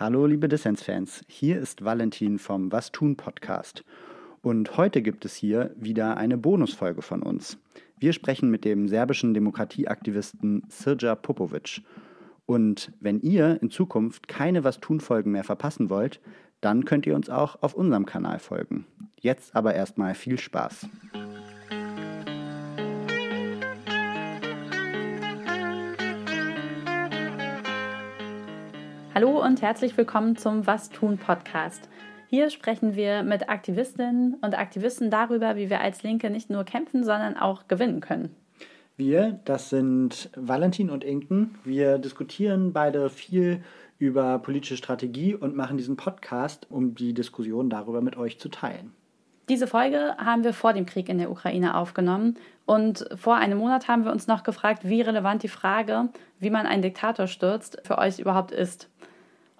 Hallo liebe Dissens-Fans, hier ist Valentin vom Was tun Podcast. Und heute gibt es hier wieder eine Bonusfolge von uns. Wir sprechen mit dem serbischen Demokratieaktivisten Srđa Popovic. Und wenn ihr in Zukunft keine Was tun Folgen mehr verpassen wollt, dann könnt ihr uns auch auf unserem Kanal folgen. Jetzt aber erstmal viel Spaß. Hallo und herzlich willkommen zum Was tun Podcast. Hier sprechen wir mit Aktivistinnen und Aktivisten darüber, wie wir als Linke nicht nur kämpfen, sondern auch gewinnen können. Wir, das sind Valentin und Inken. Wir diskutieren beide viel über politische Strategie und machen diesen Podcast, um die Diskussion darüber mit euch zu teilen. Diese Folge haben wir vor dem Krieg in der Ukraine aufgenommen und vor einem Monat haben wir uns noch gefragt, wie relevant die Frage, wie man einen Diktator stürzt, für euch überhaupt ist.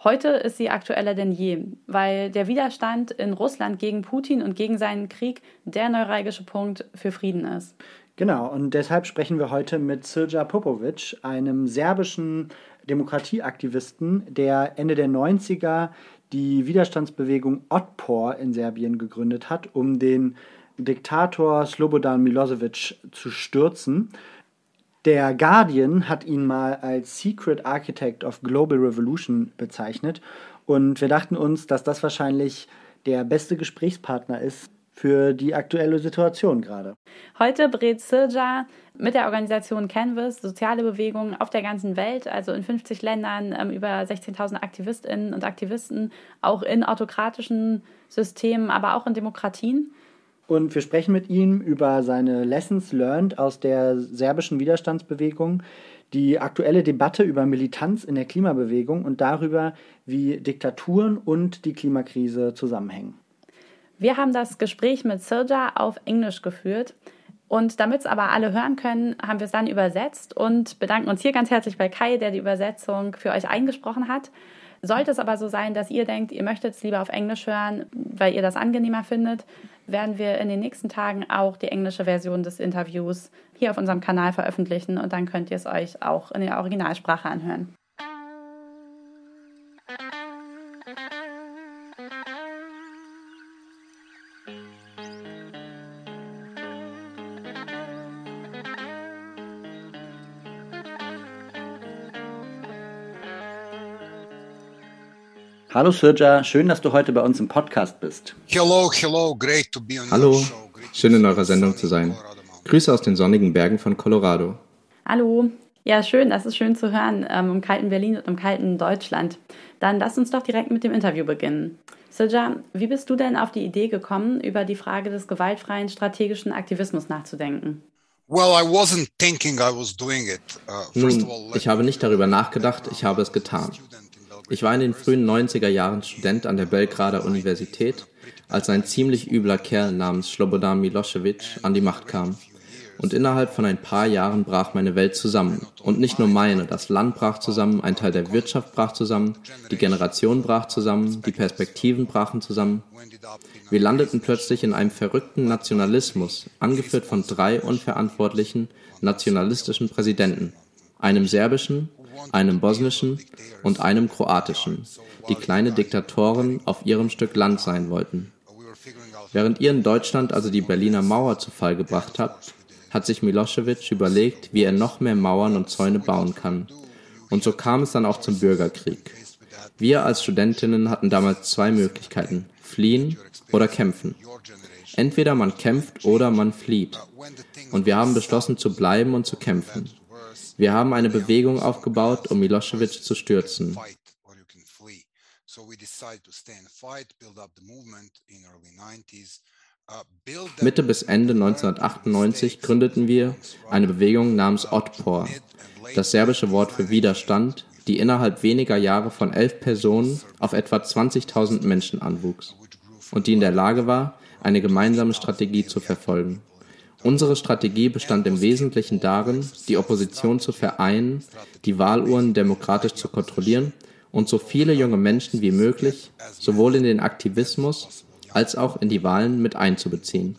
Heute ist sie aktueller denn je, weil der Widerstand in Russland gegen Putin und gegen seinen Krieg der neuralgische Punkt für Frieden ist. Genau, und deshalb sprechen wir heute mit Srđa Popovic, einem serbischen Demokratieaktivisten, der Ende der 90er die Widerstandsbewegung Otpor in Serbien gegründet hat, um den Diktator Slobodan Milosevic zu stürzen. Der Guardian hat ihn mal als Secret Architect of Global Revolution bezeichnet und wir dachten uns, dass das wahrscheinlich der beste Gesprächspartner ist für die aktuelle Situation gerade. Heute berät Sirja mit der Organisation Canvas soziale Bewegungen auf der ganzen Welt, also in 50 Ländern, ähm, über 16.000 Aktivistinnen und Aktivisten, auch in autokratischen Systemen, aber auch in Demokratien. Und wir sprechen mit ihm über seine Lessons learned aus der serbischen Widerstandsbewegung, die aktuelle Debatte über Militanz in der Klimabewegung und darüber, wie Diktaturen und die Klimakrise zusammenhängen. Wir haben das Gespräch mit Sirja auf Englisch geführt. Und damit es aber alle hören können, haben wir es dann übersetzt und bedanken uns hier ganz herzlich bei Kai, der die Übersetzung für euch eingesprochen hat. Sollte es aber so sein, dass ihr denkt, ihr möchtet es lieber auf Englisch hören, weil ihr das angenehmer findet, werden wir in den nächsten Tagen auch die englische Version des Interviews hier auf unserem Kanal veröffentlichen und dann könnt ihr es euch auch in der Originalsprache anhören. Hallo Sirja, schön, dass du heute bei uns im Podcast bist. Hello, hello, great to be on Hallo, schön in eurer Sendung zu sein. Grüße aus den sonnigen Bergen von Colorado. Hallo, ja schön, das ist schön zu hören ähm, im kalten Berlin und im kalten Deutschland. Dann lass uns doch direkt mit dem Interview beginnen. Sirja, wie bist du denn auf die Idee gekommen, über die Frage des gewaltfreien strategischen Aktivismus nachzudenken? Well, I wasn't thinking I was doing it. Uh, Nun, ich habe nicht darüber nachgedacht, ich habe es getan. Ich war in den frühen 90er Jahren Student an der Belgrader Universität, als ein ziemlich übler Kerl namens Slobodan Milosevic an die Macht kam. Und innerhalb von ein paar Jahren brach meine Welt zusammen. Und nicht nur meine, das Land brach zusammen, ein Teil der Wirtschaft brach zusammen, die Generation brach zusammen, die Perspektiven brachen zusammen. Wir landeten plötzlich in einem verrückten Nationalismus, angeführt von drei unverantwortlichen, nationalistischen Präsidenten, einem serbischen, einem bosnischen und einem kroatischen, die kleine Diktatoren auf ihrem Stück Land sein wollten. Während ihr in Deutschland also die Berliner Mauer zu Fall gebracht habt, hat sich Milosevic überlegt, wie er noch mehr Mauern und Zäune bauen kann. Und so kam es dann auch zum Bürgerkrieg. Wir als Studentinnen hatten damals zwei Möglichkeiten, fliehen oder kämpfen. Entweder man kämpft oder man flieht. Und wir haben beschlossen zu bleiben und zu kämpfen. Wir haben eine Bewegung aufgebaut, um Milosevic zu stürzen. Mitte bis Ende 1998 gründeten wir eine Bewegung namens Otpor, das serbische Wort für Widerstand, die innerhalb weniger Jahre von elf Personen auf etwa 20.000 Menschen anwuchs und die in der Lage war, eine gemeinsame Strategie zu verfolgen. Unsere Strategie bestand im Wesentlichen darin, die Opposition zu vereinen, die Wahlurnen demokratisch zu kontrollieren und so viele junge Menschen wie möglich sowohl in den Aktivismus als auch in die Wahlen mit einzubeziehen.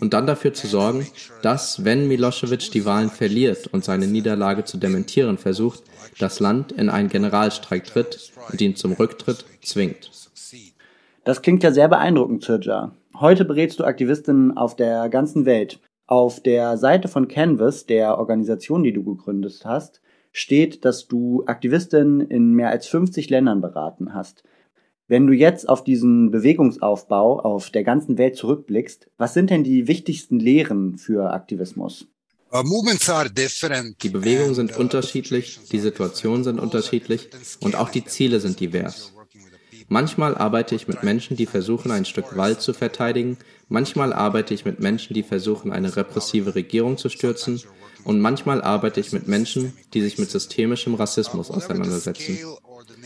und dann dafür zu sorgen, dass, wenn Milosevic die Wahlen verliert und seine Niederlage zu dementieren versucht, das Land in einen Generalstreik tritt und ihn zum Rücktritt zwingt. Das klingt ja sehr beeindruckend, Sirja. Heute berätst du Aktivistinnen auf der ganzen Welt. Auf der Seite von Canvas, der Organisation, die du gegründet hast, steht, dass du Aktivistinnen in mehr als 50 Ländern beraten hast. Wenn du jetzt auf diesen Bewegungsaufbau auf der ganzen Welt zurückblickst, was sind denn die wichtigsten Lehren für Aktivismus? Uh, die Bewegungen sind unterschiedlich, die Situationen sind unterschiedlich und auch die Ziele sind divers. Manchmal arbeite ich mit Menschen, die versuchen, ein Stück Wald zu verteidigen, manchmal arbeite ich mit Menschen, die versuchen, eine repressive Regierung zu stürzen, und manchmal arbeite ich mit Menschen, die sich mit systemischem Rassismus auseinandersetzen.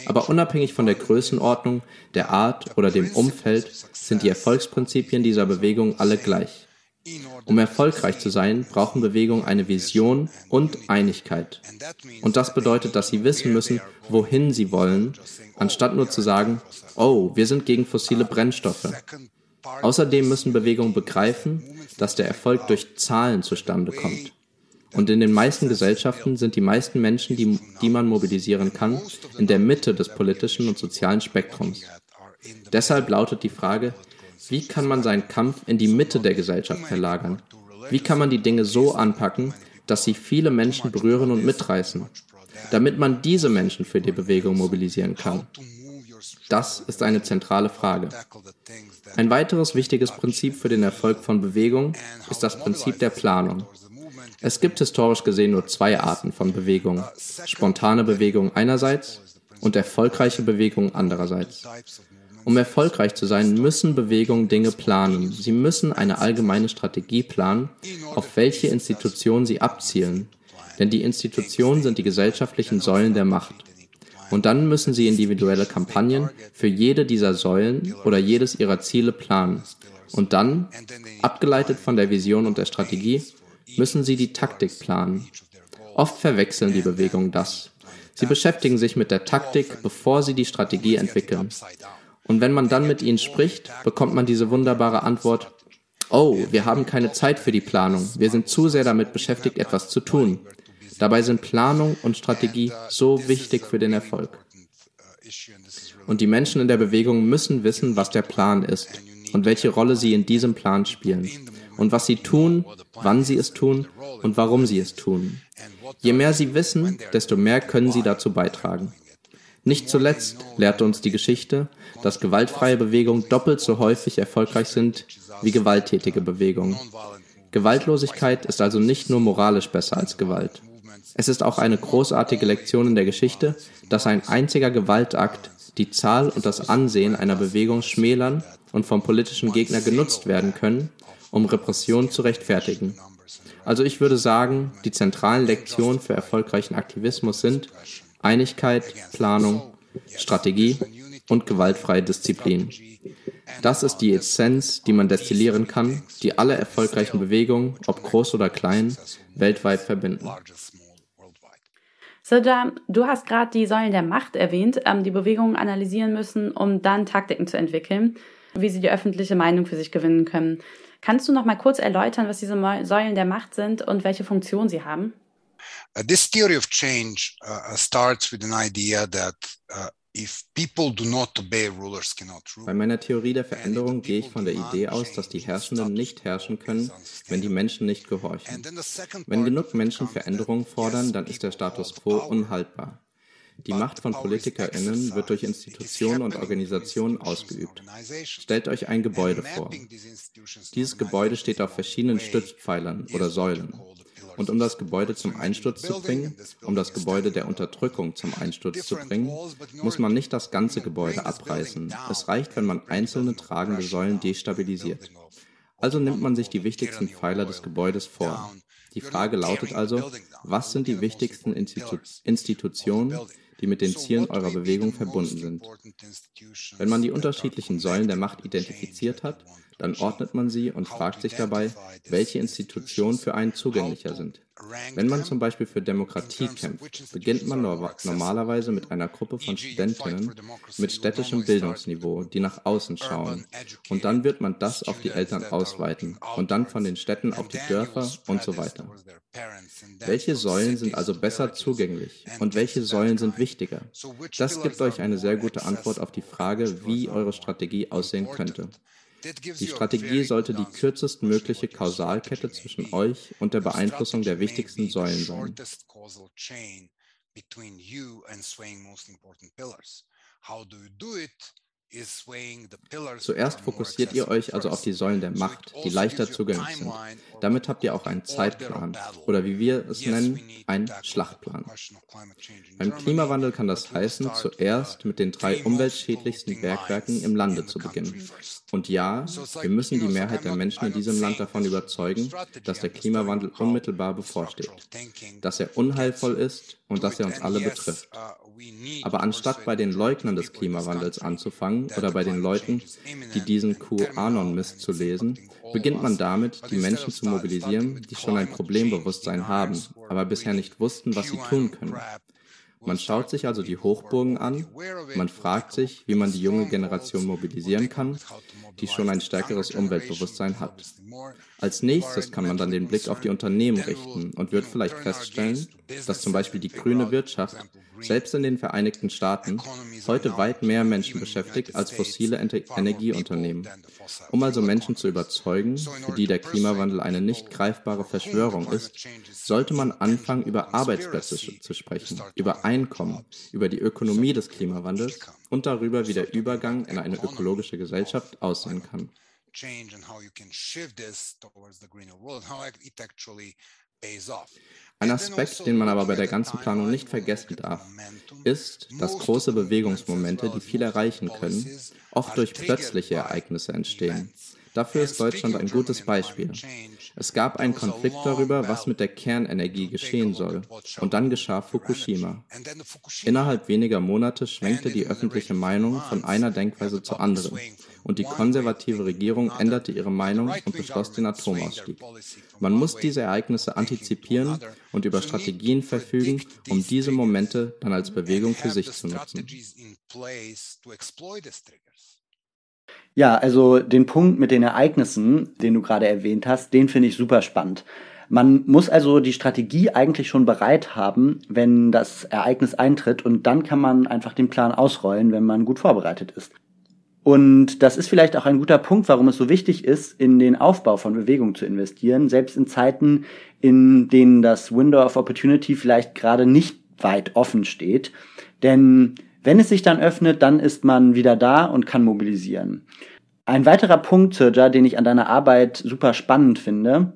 Aber unabhängig von der Größenordnung, der Art oder dem Umfeld sind die Erfolgsprinzipien dieser Bewegung alle gleich. Um erfolgreich zu sein, brauchen Bewegungen eine Vision und Einigkeit. Und das bedeutet, dass sie wissen müssen, wohin sie wollen, anstatt nur zu sagen, oh, wir sind gegen fossile Brennstoffe. Außerdem müssen Bewegungen begreifen, dass der Erfolg durch Zahlen zustande kommt. Und in den meisten Gesellschaften sind die meisten Menschen, die, die man mobilisieren kann, in der Mitte des politischen und sozialen Spektrums. Deshalb lautet die Frage, wie kann man seinen Kampf in die Mitte der Gesellschaft verlagern? Wie kann man die Dinge so anpacken, dass sie viele Menschen berühren und mitreißen, damit man diese Menschen für die Bewegung mobilisieren kann? Das ist eine zentrale Frage. Ein weiteres wichtiges Prinzip für den Erfolg von Bewegung ist das Prinzip der Planung. Es gibt historisch gesehen nur zwei Arten von Bewegung. Spontane Bewegung einerseits und erfolgreiche Bewegung andererseits. Um erfolgreich zu sein, müssen Bewegungen Dinge planen. Sie müssen eine allgemeine Strategie planen, auf welche Institutionen sie abzielen. Denn die Institutionen sind die gesellschaftlichen Säulen der Macht. Und dann müssen sie individuelle Kampagnen für jede dieser Säulen oder jedes ihrer Ziele planen. Und dann, abgeleitet von der Vision und der Strategie, müssen sie die Taktik planen. Oft verwechseln die Bewegungen das. Sie beschäftigen sich mit der Taktik, bevor sie die Strategie entwickeln. Und wenn man dann mit ihnen spricht, bekommt man diese wunderbare Antwort, oh, wir haben keine Zeit für die Planung, wir sind zu sehr damit beschäftigt, etwas zu tun. Dabei sind Planung und Strategie so wichtig für den Erfolg. Und die Menschen in der Bewegung müssen wissen, was der Plan ist und welche Rolle sie in diesem Plan spielen und was sie tun, wann sie es tun und warum sie es tun. Je mehr sie wissen, desto mehr können sie dazu beitragen. Nicht zuletzt lehrt uns die Geschichte, dass gewaltfreie Bewegungen doppelt so häufig erfolgreich sind wie gewalttätige Bewegungen. Gewaltlosigkeit ist also nicht nur moralisch besser als Gewalt. Es ist auch eine großartige Lektion in der Geschichte, dass ein einziger Gewaltakt die Zahl und das Ansehen einer Bewegung schmälern und vom politischen Gegner genutzt werden können, um Repression zu rechtfertigen. Also ich würde sagen, die zentralen Lektionen für erfolgreichen Aktivismus sind Einigkeit, Planung, Strategie und gewaltfreie Disziplin. Das ist die Essenz, die man destillieren kann, die alle erfolgreichen Bewegungen, ob groß oder klein, weltweit verbinden. Sirja, du hast gerade die Säulen der Macht erwähnt, ähm, die Bewegungen analysieren müssen, um dann Taktiken zu entwickeln, wie sie die öffentliche Meinung für sich gewinnen können. Kannst du noch mal kurz erläutern, was diese Säulen der Macht sind und welche Funktion sie haben? Uh, this theory of change uh, starts with an idea that uh, bei meiner Theorie der Veränderung gehe ich von der Idee aus, dass die Herrschenden nicht herrschen können, wenn die Menschen nicht gehorchen. Wenn genug Menschen Veränderungen fordern, dann ist der Status quo unhaltbar. Die Macht von PolitikerInnen wird durch Institutionen und Organisationen ausgeübt. Stellt euch ein Gebäude vor. Dieses Gebäude steht auf verschiedenen Stützpfeilern oder Säulen. Und um das Gebäude zum Einsturz zu bringen, um das Gebäude der Unterdrückung zum Einsturz zu bringen, muss man nicht das ganze Gebäude abreißen. Es reicht, wenn man einzelne tragende Säulen destabilisiert. Also nimmt man sich die wichtigsten Pfeiler des Gebäudes vor. Die Frage lautet also, was sind die wichtigsten Institu Institutionen, die mit den Zielen eurer Bewegung verbunden sind? Wenn man die unterschiedlichen Säulen der Macht identifiziert hat, Dann ordnet man sie und fragt sich dabei, welche Institutionen für einen zugänglicher sind. Wenn man zum Beispiel für Demokratie kämpft, beginnt man normalerweise mit einer Gruppe von Studentinnen mit städtischem Bildungsniveau, die nach außen schauen. Und dann wird man das auf die Eltern ausweiten und dann von den Städten auf die Dörfer und so weiter. Welche Säulen sind also besser zugänglich und welche Säulen sind wichtiger? Das gibt euch eine sehr gute Antwort auf die Frage, wie eure Strategie aussehen könnte. Die Strategie sollte die kürzestmögliche Kausalkette zwischen euch und der Beeinflussung der wichtigsten Säulen sein. How do you do it? Zuerst fokussiert ihr euch also auf die Säulen der Macht, die leichter zugänglich sind. Damit habt ihr auch einen Zeitplan oder wie wir es nennen, einen Schlachtplan. Beim Klimawandel kann das heißen, zuerst mit den drei umweltschädlichsten Bergwerken im Lande zu beginnen. Und ja, wir müssen die Mehrheit der Menschen in diesem Land davon überzeugen, dass der Klimawandel unmittelbar bevorsteht, dass er unheilvoll ist und dass er uns alle betrifft. Aber anstatt bei den Leugnern des Klimawandels anzufangen oder bei den Leuten, die diesen QAnon-Mist zu lesen, beginnt man damit, die Menschen zu mobilisieren, die schon ein Problembewusstsein haben, aber bisher nicht wussten, was sie tun können. Man schaut sich also die Hochburgen an, man fragt sich, wie man die junge Generation mobilisieren kann, die schon ein stärkeres Umweltbewusstsein hat. Als nächstes kann man dann den Blick auf die Unternehmen richten und wird vielleicht feststellen, dass zum Beispiel die grüne Wirtschaft selbst in den Vereinigten Staaten heute weit mehr Menschen beschäftigt als fossile Energieunternehmen. Um also Menschen zu überzeugen, für die der Klimawandel eine nicht greifbare Verschwörung ist, sollte man anfangen, über Arbeitsplätze zu sprechen, über Einkommen, über die Ökonomie des Klimawandels und darüber, wie der Übergang in eine ökologische Gesellschaft aussehen kann. Ein Aspekt, den man aber bei der ganzen Planung nicht vergessen darf, ist, dass große Bewegungsmomente, die viel erreichen können, oft durch plötzliche Ereignisse entstehen. Dafür ist Deutschland ein gutes Beispiel. Es gab einen Konflikt darüber, was mit der Kernenergie geschehen soll. Und dann geschah Fukushima. Innerhalb weniger Monate schwenkte die öffentliche Meinung von einer Denkweise zur anderen. Und die konservative Regierung änderte ihre Meinung und beschloss den Atomausstieg. Man muss diese Ereignisse antizipieren und über Strategien verfügen, um diese Momente dann als Bewegung für sich zu nutzen. Ja, also den Punkt mit den Ereignissen, den du gerade erwähnt hast, den finde ich super spannend. Man muss also die Strategie eigentlich schon bereit haben, wenn das Ereignis eintritt und dann kann man einfach den Plan ausrollen, wenn man gut vorbereitet ist. Und das ist vielleicht auch ein guter Punkt, warum es so wichtig ist, in den Aufbau von Bewegung zu investieren, selbst in Zeiten, in denen das Window of Opportunity vielleicht gerade nicht weit offen steht. Denn wenn es sich dann öffnet, dann ist man wieder da und kann mobilisieren. Ein weiterer Punkt, Serja, den ich an deiner Arbeit super spannend finde,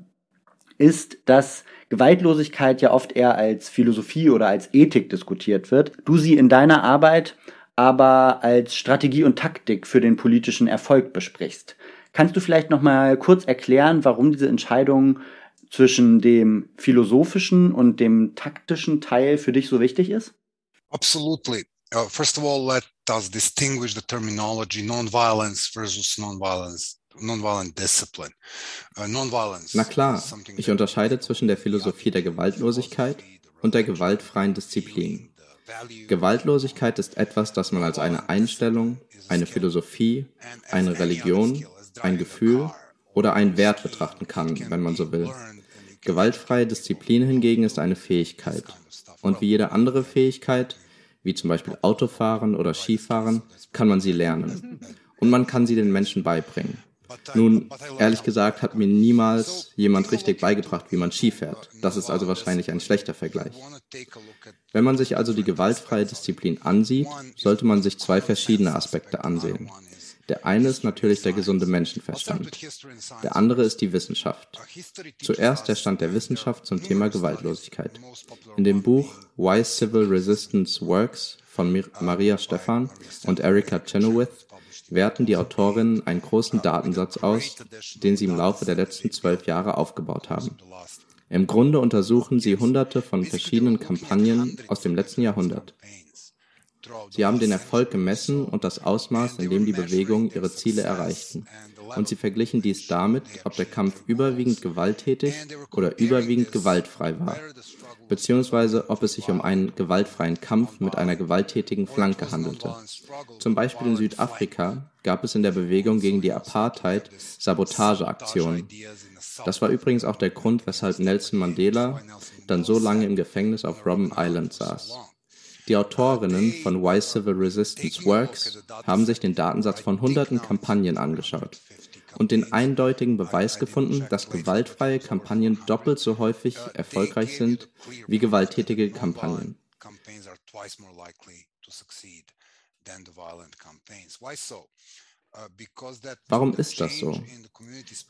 ist, dass Gewaltlosigkeit ja oft eher als Philosophie oder als Ethik diskutiert wird. Du sie in deiner Arbeit aber als Strategie und Taktik für den politischen Erfolg besprichst. Kannst du vielleicht noch mal kurz erklären, warum diese Entscheidung zwischen dem philosophischen und dem taktischen Teil für dich so wichtig ist? Absolutely. Uh, first of all, let us distinguish the terminology nonviolence versus nonviolence. Nonviolent discipline. Uh, nonviolence Na klar, ich unterscheide zwischen der Philosophie der Gewaltlosigkeit und der gewaltfreien Disziplin. Gewaltlosigkeit ist etwas, das man als eine Einstellung, eine Philosophie, eine Religion, ein Gefühl oder einen Wert betrachten kann, wenn man so will. Gewaltfreie Disziplin hingegen ist eine Fähigkeit. Und wie jede andere Fähigkeit, wie zum Beispiel Autofahren oder Skifahren, kann man sie lernen. Und man kann sie den Menschen beibringen. Nun, ehrlich gesagt, hat mir niemals jemand richtig beigebracht, wie man Ski fährt. Das ist also wahrscheinlich ein schlechter Vergleich. Wenn man sich also die gewaltfreie Disziplin ansieht, sollte man sich zwei verschiedene Aspekte ansehen. Der eine ist natürlich der gesunde Menschenverstand. Der andere ist die Wissenschaft. Zuerst der Stand der Wissenschaft zum Thema Gewaltlosigkeit. In dem Buch Why Civil Resistance Works von Maria Stephan und Erika Chenoweth werten die Autorinnen einen großen Datensatz aus, den sie im Laufe der letzten zwölf Jahre aufgebaut haben. Im Grunde untersuchen sie hunderte von verschiedenen Kampagnen aus dem letzten Jahrhundert. Sie haben den Erfolg gemessen und das Ausmaß, in dem die Bewegungen ihre Ziele erreichten. Und sie verglichen dies damit, ob der Kampf überwiegend gewalttätig oder überwiegend gewaltfrei war, beziehungsweise ob es sich um einen gewaltfreien Kampf mit einer gewalttätigen Flanke handelte. Zum Beispiel in Südafrika gab es in der Bewegung gegen die Apartheid Sabotageaktionen. Das war übrigens auch der Grund, weshalb Nelson Mandela dann so lange im Gefängnis auf Robben Island saß. Die Autorinnen von Why Civil Resistance Works haben sich den Datensatz von hunderten Kampagnen angeschaut und den eindeutigen Beweis gefunden, dass gewaltfreie Kampagnen doppelt so häufig erfolgreich sind wie gewalttätige Kampagnen. Warum ist das so?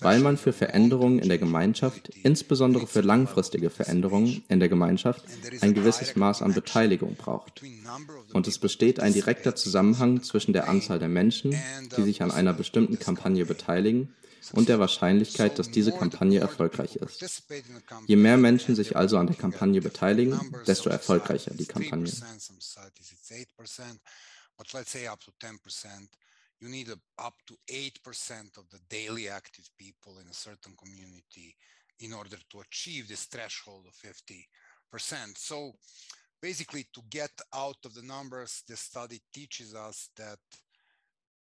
Weil man für Veränderungen in der Gemeinschaft, insbesondere für langfristige Veränderungen in der Gemeinschaft, ein gewisses Maß an Beteiligung braucht. Und es besteht ein direkter Zusammenhang zwischen der Anzahl der Menschen, die sich an einer bestimmten Kampagne beteiligen, und der Wahrscheinlichkeit, dass diese Kampagne erfolgreich ist. Je mehr Menschen sich also an der Kampagne beteiligen, desto erfolgreicher die Kampagne. You need a, up to 8% of the daily active people in a certain community in order to achieve this threshold of 50%. So basically to get out of the numbers, this study teaches us that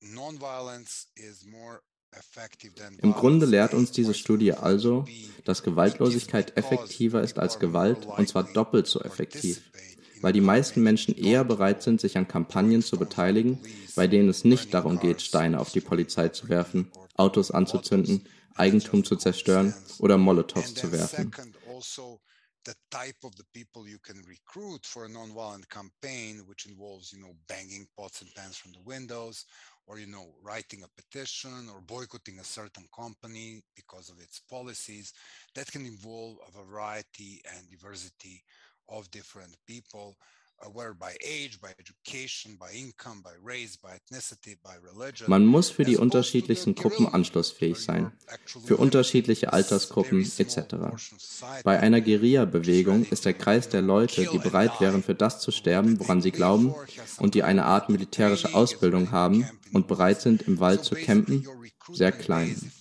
nonviolence is more Im Grunde lehrt uns diese Studie also, dass Gewaltlosigkeit effektiver ist als Gewalt, und zwar doppelt so effektiv weil die meisten Menschen eher bereit sind, sich an Kampagnen zu beteiligen, bei denen es nicht darum geht, Steine auf die Polizei zu werfen, Autos anzuzünden, Eigentum zu zerstören oder Molotows zu werfen. the type of the people you can recruit for a nonviolent campaign, which involves, you know, banging pots and pans from the windows, or you know, writing a petition or boycotting a certain company because of its policies, that can involve a variety and diversity of different people, uh, Man muss für die unterschiedlichsten Gruppen anschlussfähig sein, für unterschiedliche Altersgruppen etc. Bei einer Guerilla-Bewegung ist der Kreis der Leute, die bereit wären, für das zu sterben, woran sie glauben und die eine Art militärische Ausbildung haben und bereit sind, im Wald zu campen, sehr klein.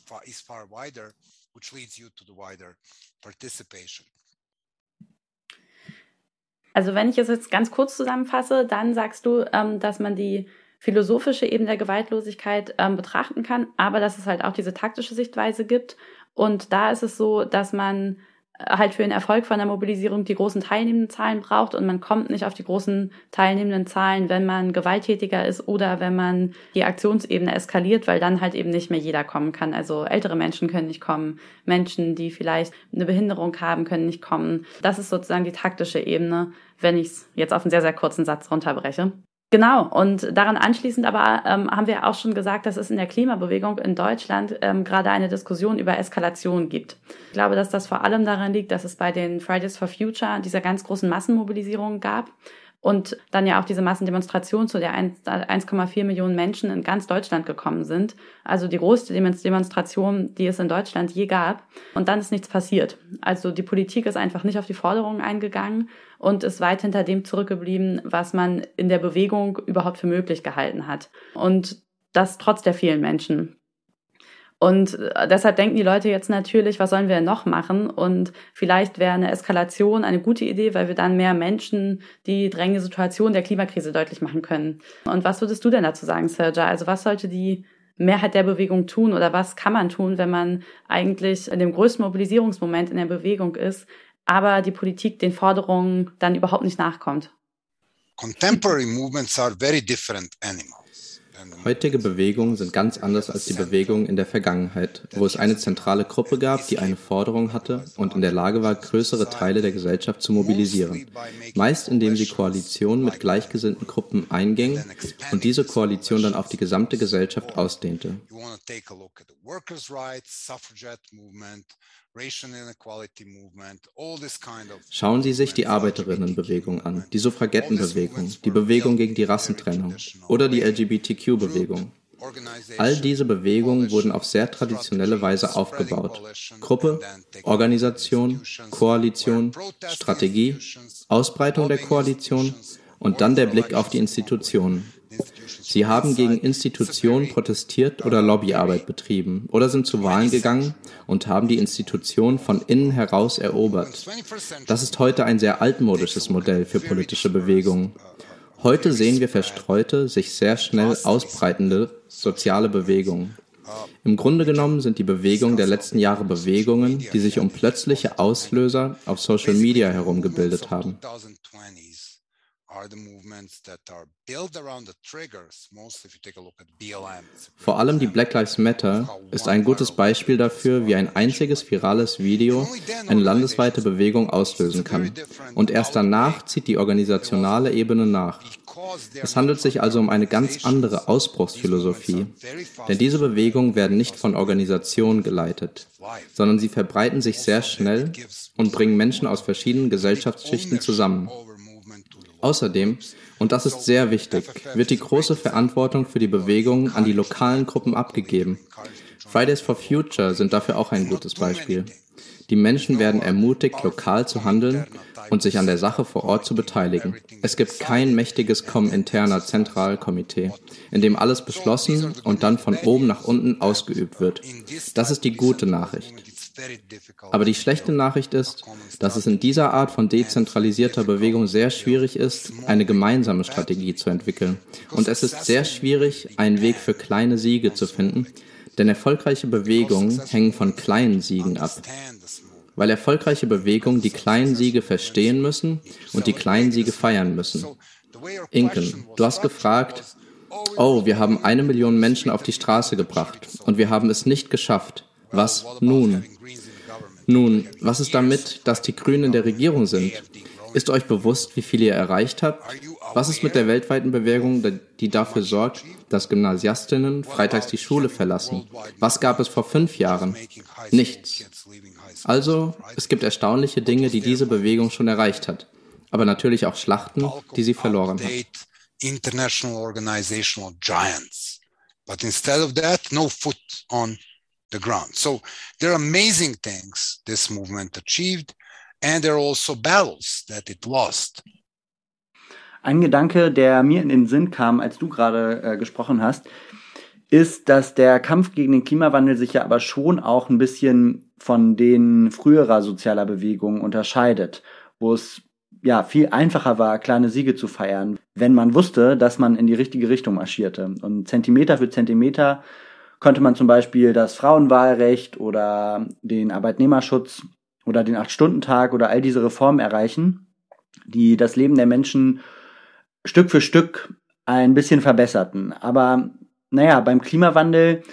Also wenn ich es jetzt ganz kurz zusammenfasse, dann sagst du, ähm, dass man die philosophische Ebene der Gewaltlosigkeit ähm, betrachten kann, aber dass es halt auch diese taktische Sichtweise gibt. Und da ist es so, dass man halt für den Erfolg von der Mobilisierung die großen teilnehmenden Zahlen braucht und man kommt nicht auf die großen teilnehmenden Zahlen, wenn man gewalttätiger ist oder wenn man die Aktionsebene eskaliert, weil dann halt eben nicht mehr jeder kommen kann. Also ältere Menschen können nicht kommen, Menschen, die vielleicht eine Behinderung haben, können nicht kommen. Das ist sozusagen die taktische Ebene, wenn ich es jetzt auf einen sehr, sehr kurzen Satz runterbreche. Genau, und daran anschließend aber ähm, haben wir auch schon gesagt, dass es in der Klimabewegung in Deutschland ähm, gerade eine Diskussion über Eskalation gibt. Ich glaube, dass das vor allem daran liegt, dass es bei den Fridays for Future dieser ganz großen Massenmobilisierung gab und dann ja auch diese Massendemonstration, zu der 1,4 Millionen Menschen in ganz Deutschland gekommen sind. Also die größte Demonstration, die es in Deutschland je gab. Und dann ist nichts passiert. Also die Politik ist einfach nicht auf die Forderungen eingegangen und ist weit hinter dem zurückgeblieben, was man in der Bewegung überhaupt für möglich gehalten hat. Und das trotz der vielen Menschen. Und äh, deshalb denken die Leute jetzt natürlich, was sollen wir noch machen? Und vielleicht wäre eine Eskalation eine gute Idee, weil wir dann mehr Menschen die drängende Situation der Klimakrise deutlich machen können. Und was würdest du denn dazu sagen, Serja? Also was sollte die Mehrheit der Bewegung tun oder was kann man tun, wenn man eigentlich in dem größten Mobilisierungsmoment in der Bewegung ist, aber die Politik den Forderungen dann überhaupt nicht nachkommt? Contemporary movements are very different animals. Heutige Bewegungen sind ganz anders als die Bewegungen in der Vergangenheit, wo es eine zentrale Gruppe gab, die eine Forderung hatte und in der Lage war, größere Teile der Gesellschaft zu mobilisieren, meist indem sie Koalitionen mit gleichgesinnten Gruppen einging und diese Koalition dann auf die gesamte Gesellschaft ausdehnte. Schauen Sie sich die Arbeiterinnenbewegung an, die Suffragettenbewegung, die Bewegung gegen die Rassentrennung oder die LGBTQ-Bewegung. All diese Bewegungen wurden auf sehr traditionelle Weise aufgebaut. Gruppe, Organisation, Koalition, Strategie, Ausbreitung der Koalition Und dann der Blick auf die Institutionen. Sie haben gegen Institutionen protestiert oder Lobbyarbeit betrieben oder sind zu Wahlen gegangen und haben die Institutionen von innen heraus erobert. Das ist heute ein sehr altmodisches Modell für politische Bewegungen. Heute sehen wir verstreute, sich sehr schnell ausbreitende soziale Bewegungen. Im Grunde genommen sind die Bewegungen der letzten Jahre Bewegungen, die sich um plötzliche Auslöser auf Social Media herum gebildet haben. Vor allem die Black Lives Matter ist ein gutes Beispiel dafür, wie ein einziges virales Video eine landesweite Bewegung auslösen kann. Und erst danach zieht die organisationale Ebene nach. Es handelt sich also um eine ganz andere Ausbruchsphilosophie, denn diese Bewegungen werden nicht von Organisationen geleitet, sondern sie verbreiten sich sehr schnell und bringen Menschen aus verschiedenen Gesellschaftsschichten zusammen. Außerdem, und das ist sehr wichtig, wird die große Verantwortung für die Bewegung an die lokalen Gruppen abgegeben. Fridays for Future sind dafür auch ein gutes Beispiel. Die Menschen werden ermutigt, lokal zu handeln und sich an der Sache vor Ort zu beteiligen. Es gibt kein mächtiges Kom-interner Zentralkomitee, in dem alles beschlossen und dann von oben nach unten ausgeübt wird. Das ist die gute Nachricht. Aber die schlechte Nachricht ist, dass es in dieser Art von dezentralisierter Bewegung sehr schwierig ist, eine gemeinsame Strategie zu entwickeln. Und es ist sehr schwierig, einen Weg für kleine Siege zu finden, denn erfolgreiche Bewegungen hängen von kleinen Siegen ab. weil erfolgreiche Bewegungen die kleinen Siege verstehen müssen und die kleinen Siege feiern müssen. Inken, du hast gefragt, oh, wir haben eine Million Menschen auf die Straße gebracht und wir haben es nicht geschafft. Was nun? Nun, was ist damit, dass die Grünen in der Regierung sind? Ist euch bewusst, wie viel ihr erreicht habt? Was ist mit der weltweiten Bewegung, die dafür sorgt, dass Gymnasiastinnen freitags die Schule verlassen? Was gab es vor fünf Jahren? Nichts. Also, es gibt erstaunliche Dinge, die diese Bewegung schon erreicht hat, aber natürlich auch Schlachten, die sie verloren hat. International organizational giants. But instead of that, no foot on the ground. So there are amazing things this movement achieved, and there are also battles that it lost. Ein Gedanke, der mir in den Sinn kam, als du gerade äh, gesprochen hast, ist, dass der Kampf gegen den Klimawandel sich ja aber schon auch ein bisschen von den früherer sozialer Bewegungen unterscheidet, wo es ja viel einfacher war, kleine Siege zu feiern, wenn man wusste, dass man in die richtige Richtung marschierte. Und Zentimeter für Zentimeter konnte man zum Beispiel das Frauenwahlrecht oder den Arbeitnehmerschutz oder den Acht-Stunden-Tag oder all diese Reformen erreichen, die das Leben der Menschen Stück für Stück ein bisschen verbesserten. Aber naja, beim Klimawandel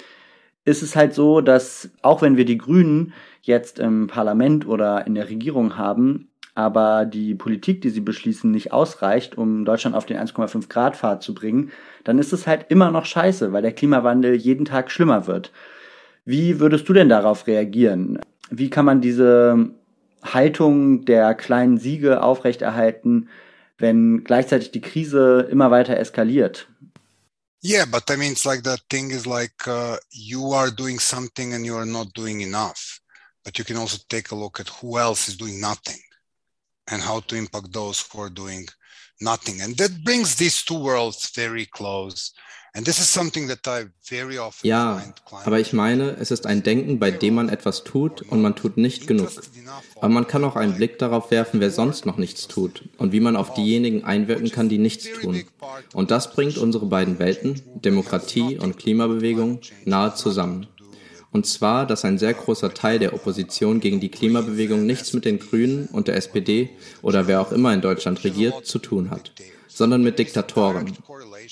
ist es halt so, dass auch wenn wir die Grünen jetzt im Parlament oder in der Regierung haben, aber die Politik, die sie beschließen, nicht ausreicht, um Deutschland auf den 1,5 Grad Pfad zu bringen, dann ist es halt immer noch scheiße, weil der Klimawandel jeden Tag schlimmer wird. Wie würdest du denn darauf reagieren? Wie kann man diese Haltung der kleinen Siege aufrechterhalten, wenn gleichzeitig die Krise immer weiter eskaliert? Yeah, but I mean, it's like that thing is like uh, you are doing something and you are not doing enough. But you can also take a look at who else is doing nothing and how to impact those who are doing nothing. And that brings these two worlds very close. Ja, aber ich meine, es ist ein Denken, bei dem man etwas tut und man tut nicht genug. Aber man kann auch einen Blick darauf werfen, wer sonst noch nichts tut und wie man auf diejenigen einwirken kann, die nichts tun. Und das bringt unsere beiden Welten, Demokratie und Klimabewegung, nahe zusammen. Und zwar, dass ein sehr großer Teil der Opposition gegen die Klimabewegung nichts mit den Grünen und der SPD oder wer auch immer in Deutschland regiert zu tun hat sondern mit Diktatoren.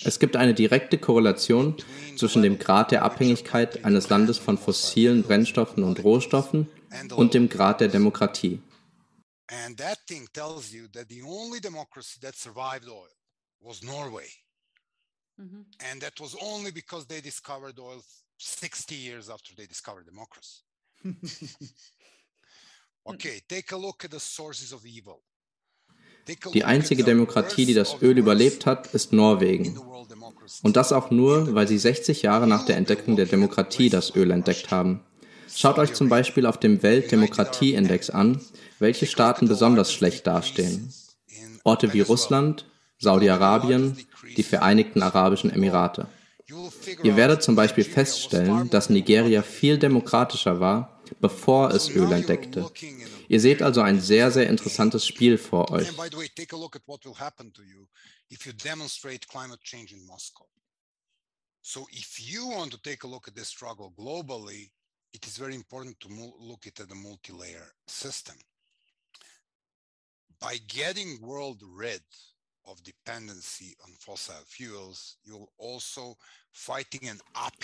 Es gibt eine direkte Korrelation zwischen dem Grad der Abhängigkeit eines Landes von fossilen Brennstoffen und Rohstoffen und dem Grad der Demokratie. And that thing tells you that the only democracy that survived oil was Norway. Mm-hmm. And that was only because they discovered oil 60 years after they discovered democracy. okay, take a look at the sources of evil. Die einzige Demokratie, die das Öl überlebt hat, ist Norwegen. Und das auch nur, weil sie 60 Jahre nach der Entdeckung der Demokratie das Öl entdeckt haben. Schaut euch zum Beispiel auf dem Weltdemokratieindex an, welche Staaten besonders schlecht dastehen. Orte wie Russland, Saudi-Arabien, die Vereinigten Arabischen Emirate. Ihr werdet zum Beispiel feststellen, dass Nigeria viel demokratischer war, bevor es Öl entdeckte. Ihr seht also ein sehr, sehr interessantes Spiel vor euch. So if you want to take a look at this struggle globally, it is very important to look at the multi-layer system. By getting world also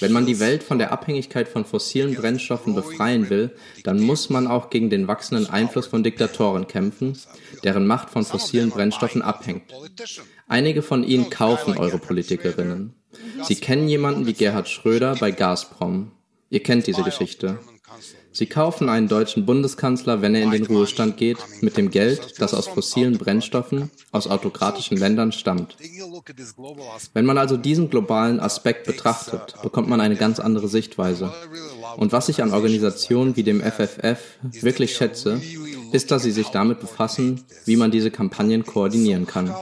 Wenn man die Welt von der Abhängigkeit von fossilen Brennstoffen befreien will, dann muss man auch gegen den wachsenden Einfluss von Diktatoren kämpfen, deren Macht von fossilen Brennstoffen abhängt. Einige von ihnen kaufen eure Politikerinnen. Sie kennen jemanden wie Gerhard Schröder bei Gazprom. Ihr kennt diese Geschichte. Sie kaufen einen deutschen Bundeskanzler, wenn er in den Ruhestand geht, mit dem Geld, das aus fossilen Brennstoffen aus autokratischen Ländern stammt. Wenn man also diesen globalen Aspekt betrachtet, bekommt man eine ganz andere Sichtweise. Und was ich an Organisationen wie dem FFF wirklich schätze, ist, dass sie sich damit befassen, wie man diese Kampagnen koordinieren kann.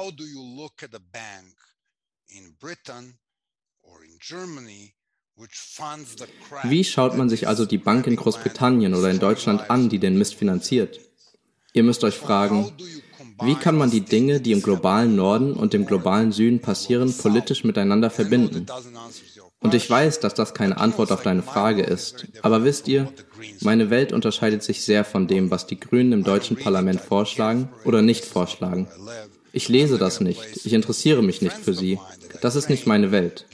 Wie schaut man sich also die Bank in Großbritannien oder in Deutschland an, die den Mist finanziert? Ihr müsst euch fragen, wie kann man die Dinge, die im globalen Norden und im globalen Süden passieren, politisch miteinander verbinden? Und ich weiß, dass das keine Antwort auf deine Frage ist. Aber wisst ihr, meine Welt unterscheidet sich sehr von dem, was die Grünen im deutschen Parlament vorschlagen oder nicht vorschlagen. Ich lese das nicht. Ich interessiere mich nicht für sie. Das ist nicht meine Welt.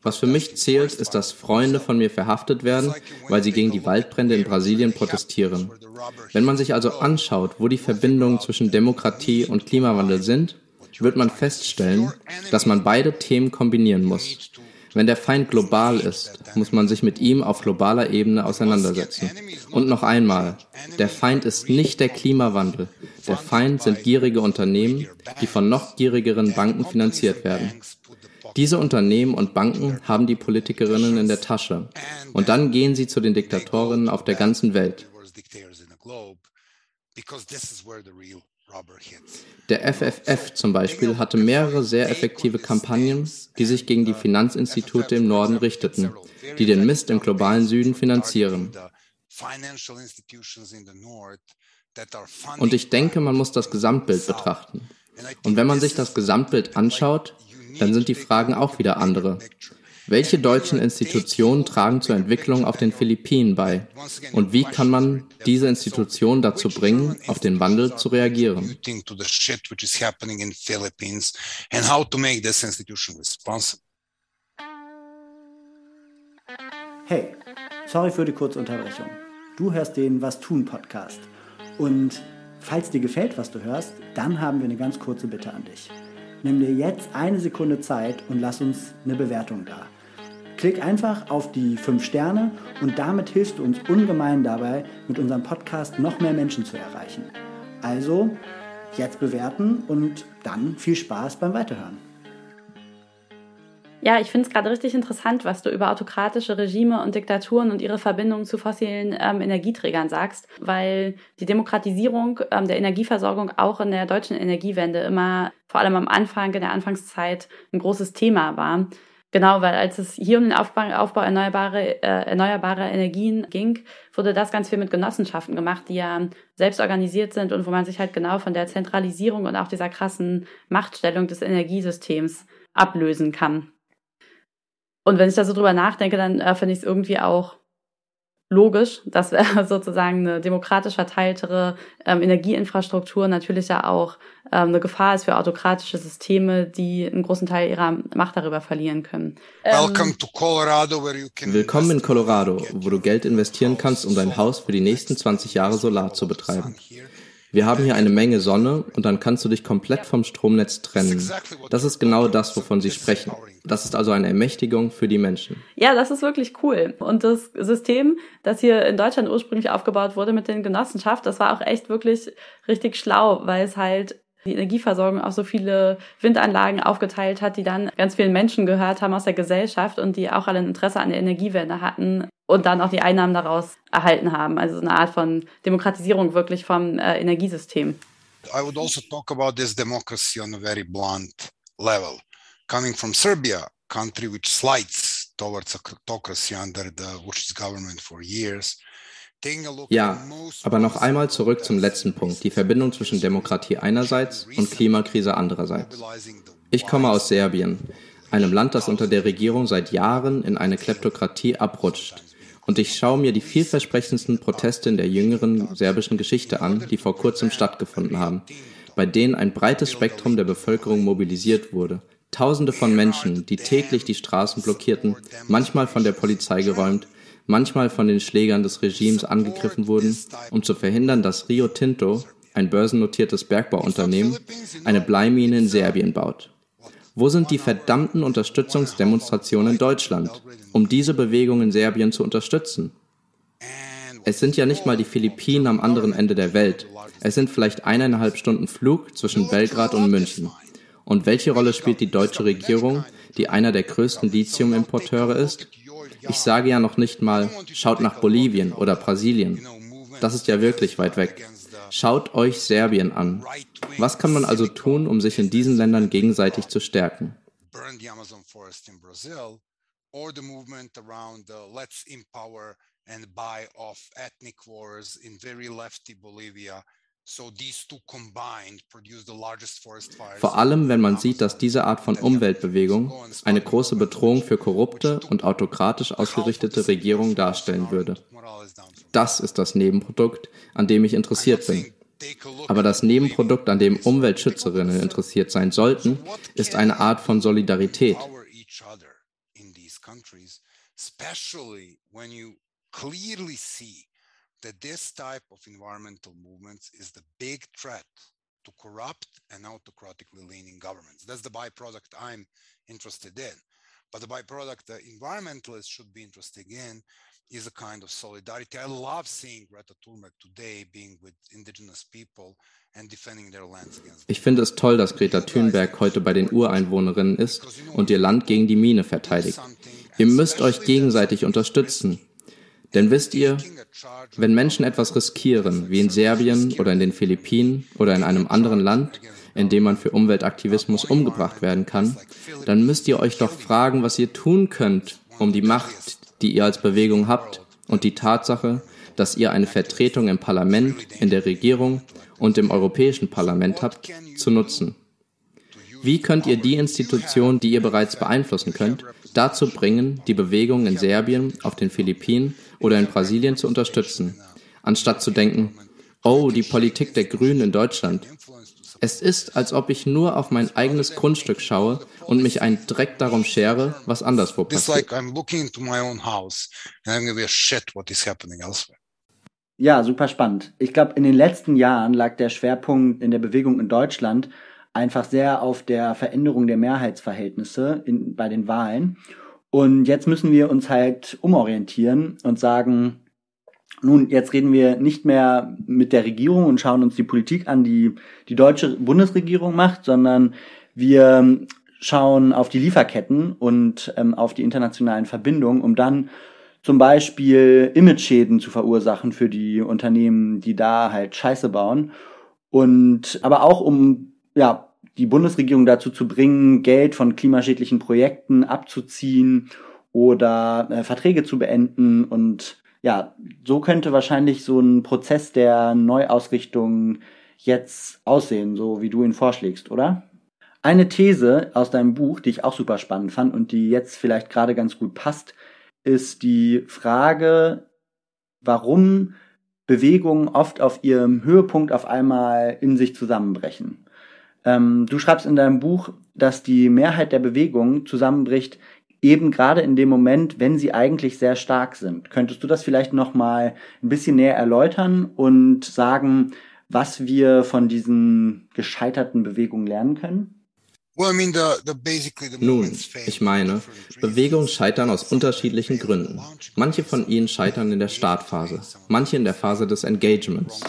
Was für mich zählt, ist, dass Freunde von mir verhaftet werden, weil sie gegen die Waldbrände in Brasilien protestieren. Wenn man sich also anschaut, wo die Verbindungen zwischen Demokratie und Klimawandel sind, wird man feststellen, dass man beide Themen kombinieren muss. Wenn der Feind global ist, muss man sich mit ihm auf globaler Ebene auseinandersetzen. Und noch einmal, der Feind ist nicht der Klimawandel. Der Feind sind gierige Unternehmen, die von noch gierigeren Banken finanziert werden. Diese Unternehmen und Banken haben die Politikerinnen in der Tasche. Und dann gehen sie zu den Diktatorinnen auf der ganzen Welt. Der FFF zum Beispiel hatte mehrere sehr effektive Kampagnen, die sich gegen die Finanzinstitute im Norden richteten, die den Mist im globalen Süden finanzieren. Und ich denke, man muss das Gesamtbild betrachten. Und wenn man sich das Gesamtbild anschaut, dann sind die Fragen auch wieder andere. Welche deutschen Institutionen tragen zur Entwicklung auf den Philippinen bei? Und wie kann man diese Institutionen dazu bringen, auf den Wandel zu reagieren? Hey, sorry für die kurze Unterbrechung. Du hörst den Was tun Podcast. Und falls dir gefällt, was du hörst, dann haben wir eine ganz kurze Bitte an dich. Nimm dir jetzt eine Sekunde Zeit und lass uns eine Bewertung da. Klick einfach auf die 5 Sterne und damit hilfst du uns ungemein dabei, mit unserem Podcast noch mehr Menschen zu erreichen. Also jetzt bewerten und dann viel Spaß beim Weiterhören. Ja, ich finde es gerade richtig interessant, was du über autokratische Regime und Diktaturen und ihre Verbindung zu fossilen ähm, Energieträgern sagst, weil die Demokratisierung ähm, der Energieversorgung auch in der deutschen Energiewende immer, vor allem am Anfang, in der Anfangszeit, ein großes Thema war. Genau, weil als es hier um den Aufbau, Aufbau erneuerbare, äh, erneuerbarer Energien ging, wurde das ganz viel mit Genossenschaften gemacht, die ja selbst organisiert sind und wo man sich halt genau von der Zentralisierung und auch dieser krassen Machtstellung des Energiesystems ablösen kann. Und wenn ich da so drüber nachdenke, dann äh, finde ich es irgendwie auch logisch, dass sozusagen eine demokratisch verteiltere ähm, Energieinfrastruktur natürlich ja auch ähm, eine Gefahr ist für autokratische Systeme, die einen großen Teil ihrer Macht darüber verlieren können. Ähm, Willkommen in Colorado, wo du Geld investieren kannst, um dein Haus für die nächsten 20 Jahre Solar zu betreiben. Wir haben hier eine Menge Sonne und dann kannst du dich komplett vom Stromnetz trennen. Das ist genau das, wovon Sie sprechen. Das ist also eine Ermächtigung für die Menschen. Ja, das ist wirklich cool. Und das System, das hier in Deutschland ursprünglich aufgebaut wurde mit den Genossenschaften, das war auch echt wirklich richtig schlau, weil es halt die Energieversorgung auf so viele Windanlagen aufgeteilt hat, die dann ganz vielen Menschen gehört haben aus der Gesellschaft und die auch alle ein Interesse an der Energiewende hatten und dann auch die Einnahmen daraus erhalten haben. Also so eine Art von Demokratisierung wirklich vom äh, Energiesystem. I would also talk about this democracy on a very blunt level. Coming from Serbia, country which slides towards autocracy under the Vucic government for years, ja, aber noch einmal zurück zum letzten Punkt, die Verbindung zwischen Demokratie einerseits und Klimakrise andererseits. Ich komme aus Serbien, einem Land, das unter der Regierung seit Jahren in eine Kleptokratie abrutscht. Und ich schaue mir die vielversprechendsten Proteste in der jüngeren serbischen Geschichte an, die vor kurzem stattgefunden haben, bei denen ein breites Spektrum der Bevölkerung mobilisiert wurde. Tausende von Menschen, die täglich die Straßen blockierten, manchmal von der Polizei geräumt, manchmal von den Schlägern des Regimes angegriffen wurden, um zu verhindern, dass Rio Tinto, ein börsennotiertes Bergbauunternehmen, eine Bleimine in Serbien baut. Wo sind die verdammten Unterstützungsdemonstrationen in Deutschland, um diese Bewegung in Serbien zu unterstützen? Es sind ja nicht mal die Philippinen am anderen Ende der Welt. Es sind vielleicht eineinhalb Stunden Flug zwischen Belgrad und München. Und welche Rolle spielt die deutsche Regierung, die einer der größten Lithiumimporteure ist? Ich sage ja noch nicht mal, schaut nach Bolivien oder Brasilien. Das ist ja wirklich weit weg. Schaut euch Serbien an. Was kann man also tun, um sich in diesen Ländern gegenseitig zu stärken? and buy off ethnic wars in very lefty Bolivia vor allem, wenn man sieht, dass diese Art von Umweltbewegung eine große Bedrohung für korrupte und autokratisch ausgerichtete Regierungen darstellen würde. Das ist das Nebenprodukt, an dem ich interessiert bin. Aber das Nebenprodukt, an dem Umweltschützerinnen interessiert sein sollten, ist eine Art von Solidarität. Especially when you clearly see that this type of environmental movements is the big threat to corrupt and autocratically leaning governments. That's the byproduct I'm interested in. But the byproduct the environmentalists should be interested in is a kind of solidarity. I love seeing Greta Thunberg today being with indigenous people Ich finde es toll, dass Greta Thunberg heute bei den Ureinwohnerinnen ist und ihr Land gegen die Mine verteidigt. Ihr müsst euch gegenseitig unterstützen. Denn wisst ihr, wenn Menschen etwas riskieren, wie in Serbien oder in den Philippinen oder in einem anderen Land, in dem man für Umweltaktivismus umgebracht werden kann, dann müsst ihr euch doch fragen, was ihr tun könnt, um die Macht, die ihr als Bewegung habt und die Tatsache, dass ihr eine Vertretung im Parlament, in der Regierung und im Europäischen Parlament habt, zu nutzen. Wie könnt ihr die Institutionen, die ihr bereits beeinflussen könnt, dazu bringen, die Bewegung in Serbien, auf den Philippinen oder in Brasilien zu unterstützen, anstatt zu denken, oh, die Politik der Grünen in Deutschland. Es ist, als ob ich nur auf mein eigenes Grundstück schaue und mich ein Dreck darum schere, was anderswo passiert. Ja, super spannend. Ich glaube, in den letzten Jahren lag der Schwerpunkt in der Bewegung in Deutschland einfach sehr auf der Veränderung der Mehrheitsverhältnisse in, bei den Wahlen. Und jetzt müssen wir uns halt umorientieren und sagen, nun, jetzt reden wir nicht mehr mit der Regierung und schauen uns die Politik an, die die deutsche Bundesregierung macht, sondern wir schauen auf die Lieferketten und ähm, auf die internationalen Verbindungen, um dann zum Beispiel Image-Schäden zu verursachen für die Unternehmen, die da halt Scheiße bauen. Und aber auch um ja die Bundesregierung dazu zu bringen, Geld von klimaschädlichen Projekten abzuziehen oder äh, Verträge zu beenden. Und ja, so könnte wahrscheinlich so ein Prozess der Neuausrichtung jetzt aussehen, so wie du ihn vorschlägst, oder? Eine These aus deinem Buch, die ich auch super spannend fand und die jetzt vielleicht gerade ganz gut passt, ist die Frage, warum Bewegungen oft auf ihrem Höhepunkt auf einmal in sich zusammenbrechen. Ähm, du schreibst in deinem Buch, dass die Mehrheit der Bewegungen zusammenbricht, eben gerade in dem Moment, wenn sie eigentlich sehr stark sind. Könntest du das vielleicht noch mal ein bisschen näher erläutern und sagen, was wir von diesen gescheiterten Bewegungen lernen können? Nun, ich meine, Bewegungen scheitern aus unterschiedlichen Gründen. Manche von ihnen scheitern in der Startphase, manche in der Phase des Engagements,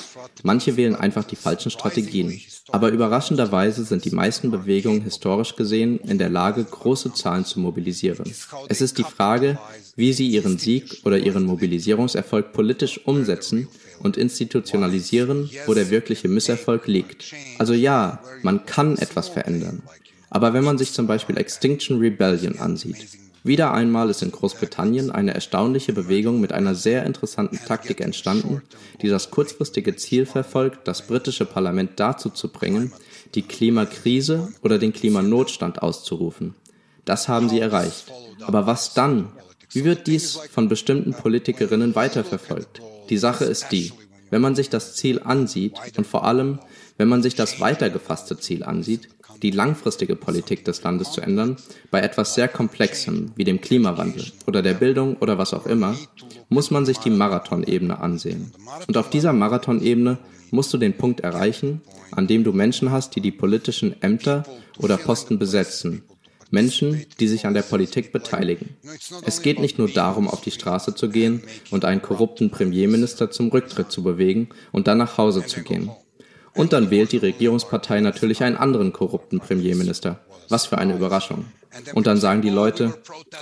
manche wählen einfach die falschen Strategien. Aber überraschenderweise sind die meisten Bewegungen historisch gesehen in der Lage, große Zahlen zu mobilisieren. Es ist die Frage, wie sie ihren Sieg oder ihren Mobilisierungserfolg politisch umsetzen und institutionalisieren, wo der wirkliche Misserfolg liegt. Also ja, man kann etwas verändern. Aber wenn man sich zum Beispiel Extinction Rebellion ansieht, wieder einmal ist in Großbritannien eine erstaunliche Bewegung mit einer sehr interessanten Taktik entstanden, die das kurzfristige Ziel verfolgt, das britische Parlament dazu zu bringen, die Klimakrise oder den Klimanotstand auszurufen. Das haben sie erreicht. Aber was dann? Wie wird dies von bestimmten Politikerinnen weiterverfolgt? Die Sache ist die, wenn man sich das Ziel ansieht und vor allem, wenn man sich das weitergefasste Ziel ansieht, die langfristige Politik des Landes zu ändern, bei etwas sehr Komplexem wie dem Klimawandel oder der Bildung oder was auch immer, muss man sich die Marathonebene ansehen. Und auf dieser Marathonebene musst du den Punkt erreichen, an dem du Menschen hast, die die politischen Ämter oder Posten besetzen. Menschen, die sich an der Politik beteiligen. Es geht nicht nur darum, auf die Straße zu gehen und einen korrupten Premierminister zum Rücktritt zu bewegen und dann nach Hause zu gehen. Und dann wählt die Regierungspartei natürlich einen anderen korrupten Premierminister. Was für eine Überraschung. Und dann sagen die Leute,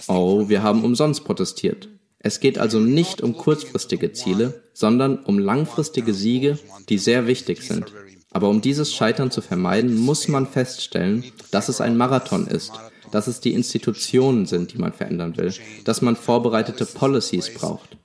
oh, wir haben umsonst protestiert. Es geht also nicht um kurzfristige Ziele, sondern um langfristige Siege, die sehr wichtig sind. Aber um dieses Scheitern zu vermeiden, muss man feststellen, dass es ein Marathon ist, dass es die Institutionen sind, die man verändern will, dass man vorbereitete Policies braucht.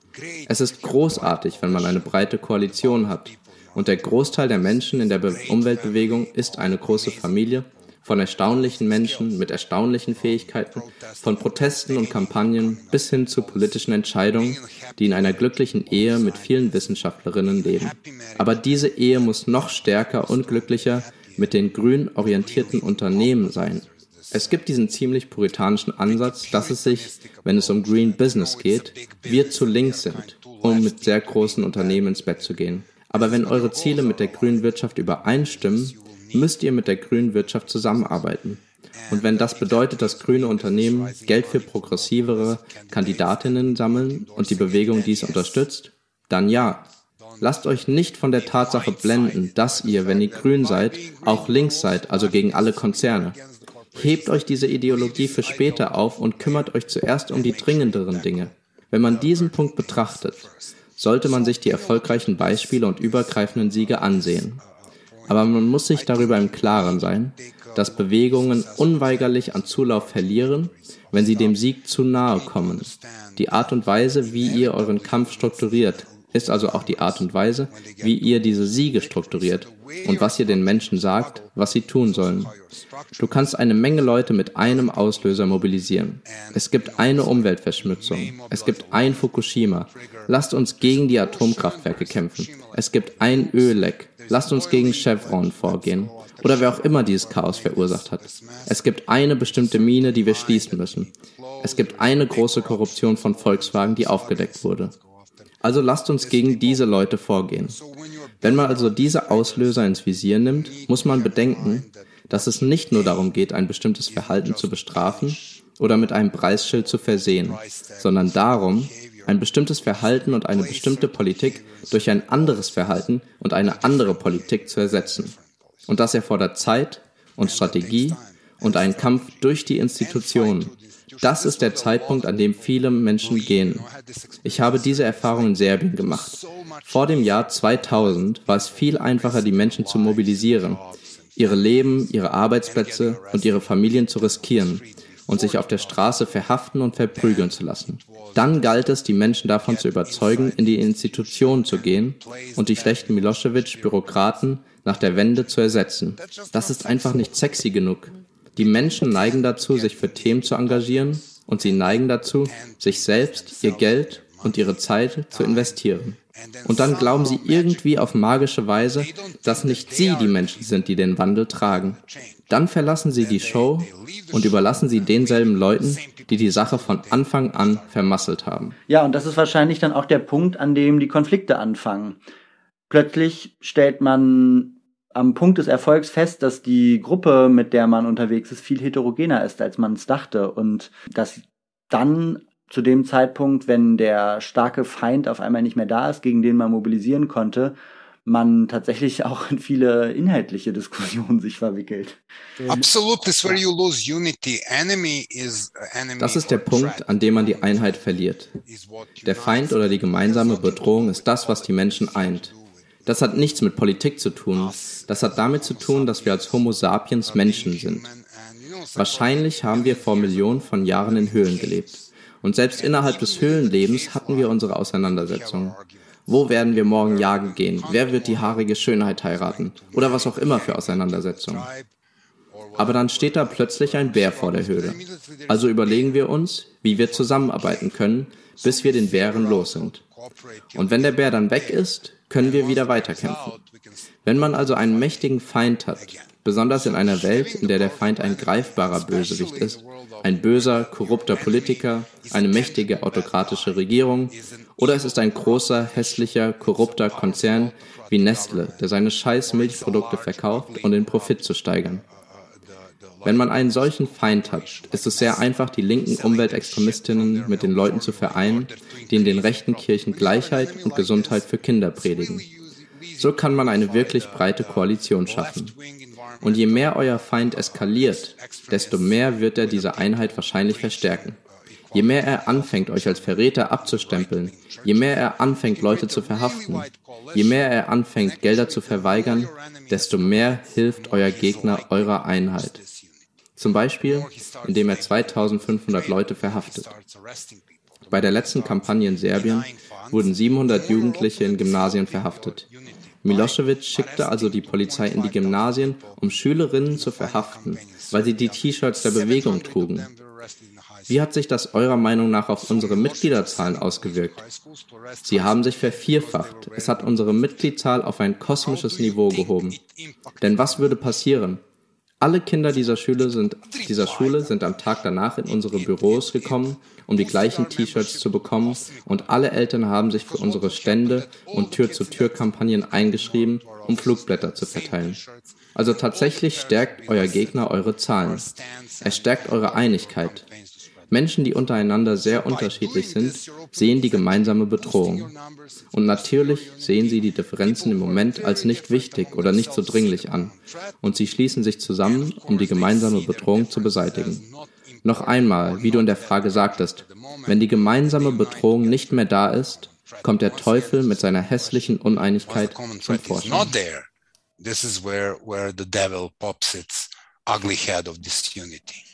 Es ist großartig, wenn man eine breite Koalition hat, und der Großteil der Menschen in der Be Umweltbewegung ist eine große Familie von erstaunlichen Menschen mit erstaunlichen Fähigkeiten, von Protesten und Kampagnen bis hin zu politischen Entscheidungen, die in einer glücklichen Ehe mit vielen Wissenschaftlerinnen leben. Aber diese Ehe muss noch stärker und glücklicher mit den grün orientierten Unternehmen sein. Es gibt diesen ziemlich puritanischen Ansatz, dass es sich, wenn es um Green Business geht, wir zu links sind, um mit sehr großen Unternehmen ins Bett zu gehen. Aber wenn eure Ziele mit der grünen Wirtschaft übereinstimmen, müsst ihr mit der grünen Wirtschaft zusammenarbeiten. Und wenn das bedeutet, dass grüne Unternehmen Geld für progressivere Kandidatinnen sammeln und die Bewegung dies unterstützt, dann ja. Lasst euch nicht von der Tatsache blenden, dass ihr, wenn ihr grün seid, auch links seid, also gegen alle Konzerne. Hebt euch diese Ideologie für später auf und kümmert euch zuerst um die dringenderen Dinge. Wenn man diesen Punkt betrachtet, sollte man sich die erfolgreichen Beispiele und übergreifenden Siege ansehen. Aber man muss sich darüber im Klaren sein, dass Bewegungen unweigerlich an Zulauf verlieren, wenn sie dem Sieg zu nahe kommen. Die Art und Weise, wie ihr euren Kampf strukturiert, ist also auch die Art und Weise, wie ihr diese Siege strukturiert und was ihr den Menschen sagt, was sie tun sollen. Du kannst eine Menge Leute mit einem Auslöser mobilisieren. Es gibt eine Umweltverschmutzung. Es gibt ein Fukushima. Lasst uns gegen die Atomkraftwerke kämpfen. Es gibt ein Ölleck. Lasst uns gegen Chevron vorgehen. Oder wer auch immer dieses Chaos verursacht hat. Es gibt eine bestimmte Mine, die wir schließen müssen. Es gibt eine große Korruption von Volkswagen, die aufgedeckt wurde. Also lasst uns gegen diese Leute vorgehen. Wenn man also diese Auslöser ins Visier nimmt, muss man bedenken, dass es nicht nur darum geht, ein bestimmtes Verhalten zu bestrafen oder mit einem Preisschild zu versehen, sondern darum, ein bestimmtes Verhalten und eine bestimmte Politik durch ein anderes Verhalten und eine andere Politik zu ersetzen. Und das erfordert Zeit und Strategie und einen Kampf durch die Institutionen, das ist der Zeitpunkt, an dem viele Menschen gehen. Ich habe diese Erfahrung in Serbien gemacht. Vor dem Jahr 2000 war es viel einfacher, die Menschen zu mobilisieren, ihre Leben, ihre Arbeitsplätze und ihre Familien zu riskieren und sich auf der Straße verhaften und verprügeln zu lassen. Dann galt es, die Menschen davon zu überzeugen, in die Institutionen zu gehen und die schlechten Milosevic-Bürokraten nach der Wende zu ersetzen. Das ist einfach nicht sexy genug. Die Menschen neigen dazu, sich für Themen zu engagieren und sie neigen dazu, sich selbst, ihr Geld und ihre Zeit zu investieren. Und dann glauben sie irgendwie auf magische Weise, dass nicht sie die Menschen sind, die den Wandel tragen. Dann verlassen sie die Show und überlassen sie denselben Leuten, die die Sache von Anfang an vermasselt haben. Ja, und das ist wahrscheinlich dann auch der Punkt, an dem die Konflikte anfangen. Plötzlich stellt man am Punkt des Erfolgs fest, dass die Gruppe, mit der man unterwegs ist, viel heterogener ist, als man es dachte. Und dass dann zu dem Zeitpunkt, wenn der starke Feind auf einmal nicht mehr da ist, gegen den man mobilisieren konnte, man tatsächlich auch in viele inhaltliche Diskussionen sich verwickelt. Absolut, this where you lose unity. Enemy is enemy Das ist der Punkt, an dem man die Einheit verliert. Der Feind oder die gemeinsame Bedrohung ist das, was die Menschen eint. Das hat nichts mit Politik zu tun. Das hat damit zu tun, dass wir als Homo sapiens Menschen sind. Wahrscheinlich haben wir vor Millionen von Jahren in Höhlen gelebt. Und selbst innerhalb des Höhlenlebens hatten wir unsere Auseinandersetzungen. Wo werden wir morgen jagen gehen? Wer wird die haarige Schönheit heiraten? Oder was auch immer für Auseinandersetzungen. Aber dann steht da plötzlich ein Bär vor der Höhle. Also überlegen wir uns, wie wir zusammenarbeiten können, bis wir den Bären los sind. Und wenn der Bär dann weg ist, können wir wieder weiterkämpfen. Wenn man also einen mächtigen Feind hat, besonders in einer Welt, in der der Feind ein greifbarer Bösewicht ist, ein böser, korrupter Politiker, eine mächtige autokratische Regierung, oder es ist ein großer, hässlicher, korrupter Konzern wie Nestle, der seine scheiß Milchprodukte verkauft, um den Profit zu steigern. Wenn man einen solchen Feind hat, ist es sehr einfach, die linken Umweltextremistinnen mit den Leuten zu vereinen, die in den rechten Kirchen Gleichheit und Gesundheit für Kinder predigen. So kann man eine wirklich breite Koalition schaffen. Und je mehr euer Feind eskaliert, desto mehr wird er diese Einheit wahrscheinlich verstärken. Je mehr er anfängt, euch als Verräter abzustempeln, je mehr er anfängt, Leute zu verhaften, je mehr er anfängt, Gelder zu verweigern, desto mehr hilft euer Gegner eurer Einheit. Zum Beispiel, indem er 2500 Leute verhaftet. Bei der letzten Kampagne in Serbien wurden 700 Jugendliche in Gymnasien verhaftet. Milosevic schickte also die Polizei in die Gymnasien, um Schülerinnen zu verhaften, weil sie die T-Shirts der Bewegung trugen. Wie hat sich das eurer Meinung nach auf unsere Mitgliederzahlen ausgewirkt? Sie haben sich vervierfacht. Es hat unsere Mitgliedzahl auf ein kosmisches Niveau gehoben. Denn was würde passieren? Alle Kinder dieser Schule, sind, dieser Schule sind am Tag danach in unsere Büros gekommen, um die gleichen T-Shirts zu bekommen und alle Eltern haben sich für unsere Stände und Tür-zu-Tür-Kampagnen eingeschrieben, um Flugblätter zu verteilen. Also tatsächlich stärkt euer Gegner eure Zahlen. Er stärkt eure Einigkeit. Menschen, die untereinander sehr unterschiedlich sind, sehen die gemeinsame Bedrohung. Und natürlich sehen sie die Differenzen im Moment als nicht wichtig oder nicht so dringlich an. Und sie schließen sich zusammen, um die gemeinsame Bedrohung zu beseitigen. Noch einmal, wie du in der Frage sagtest, wenn die gemeinsame Bedrohung nicht mehr da ist, kommt der Teufel mit seiner hässlichen Uneinigkeit zum Vorschein. This is where, where the devil pops its ugly head of disunity.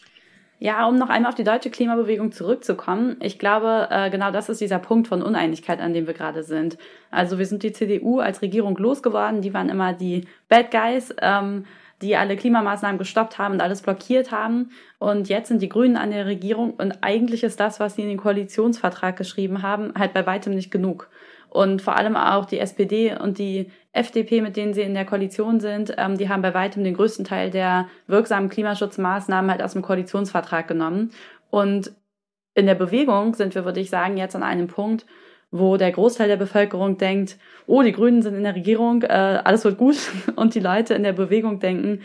Ja, um noch einmal auf die deutsche Klimabewegung zurückzukommen, ich glaube, äh, genau das ist dieser Punkt von Uneinigkeit, an dem wir gerade sind. Also wir sind die CDU als Regierung losgeworden, die waren immer die Bad Guys, ähm, die alle Klimamaßnahmen gestoppt haben und alles blockiert haben. Und jetzt sind die Grünen an der Regierung und eigentlich ist das, was sie in den Koalitionsvertrag geschrieben haben, halt bei weitem nicht genug. Und vor allem auch die SPD und die FDP, mit denen sie in der Koalition sind, ähm, die haben bei weitem den größten Teil der wirksamen Klimaschutzmaßnahmen halt aus dem Koalitionsvertrag genommen. Und in der Bewegung sind wir, würde ich sagen, jetzt an einem Punkt, wo der Großteil der Bevölkerung denkt, oh, die Grünen sind in der Regierung, äh, alles wird gut. Und die Leute in der Bewegung denken,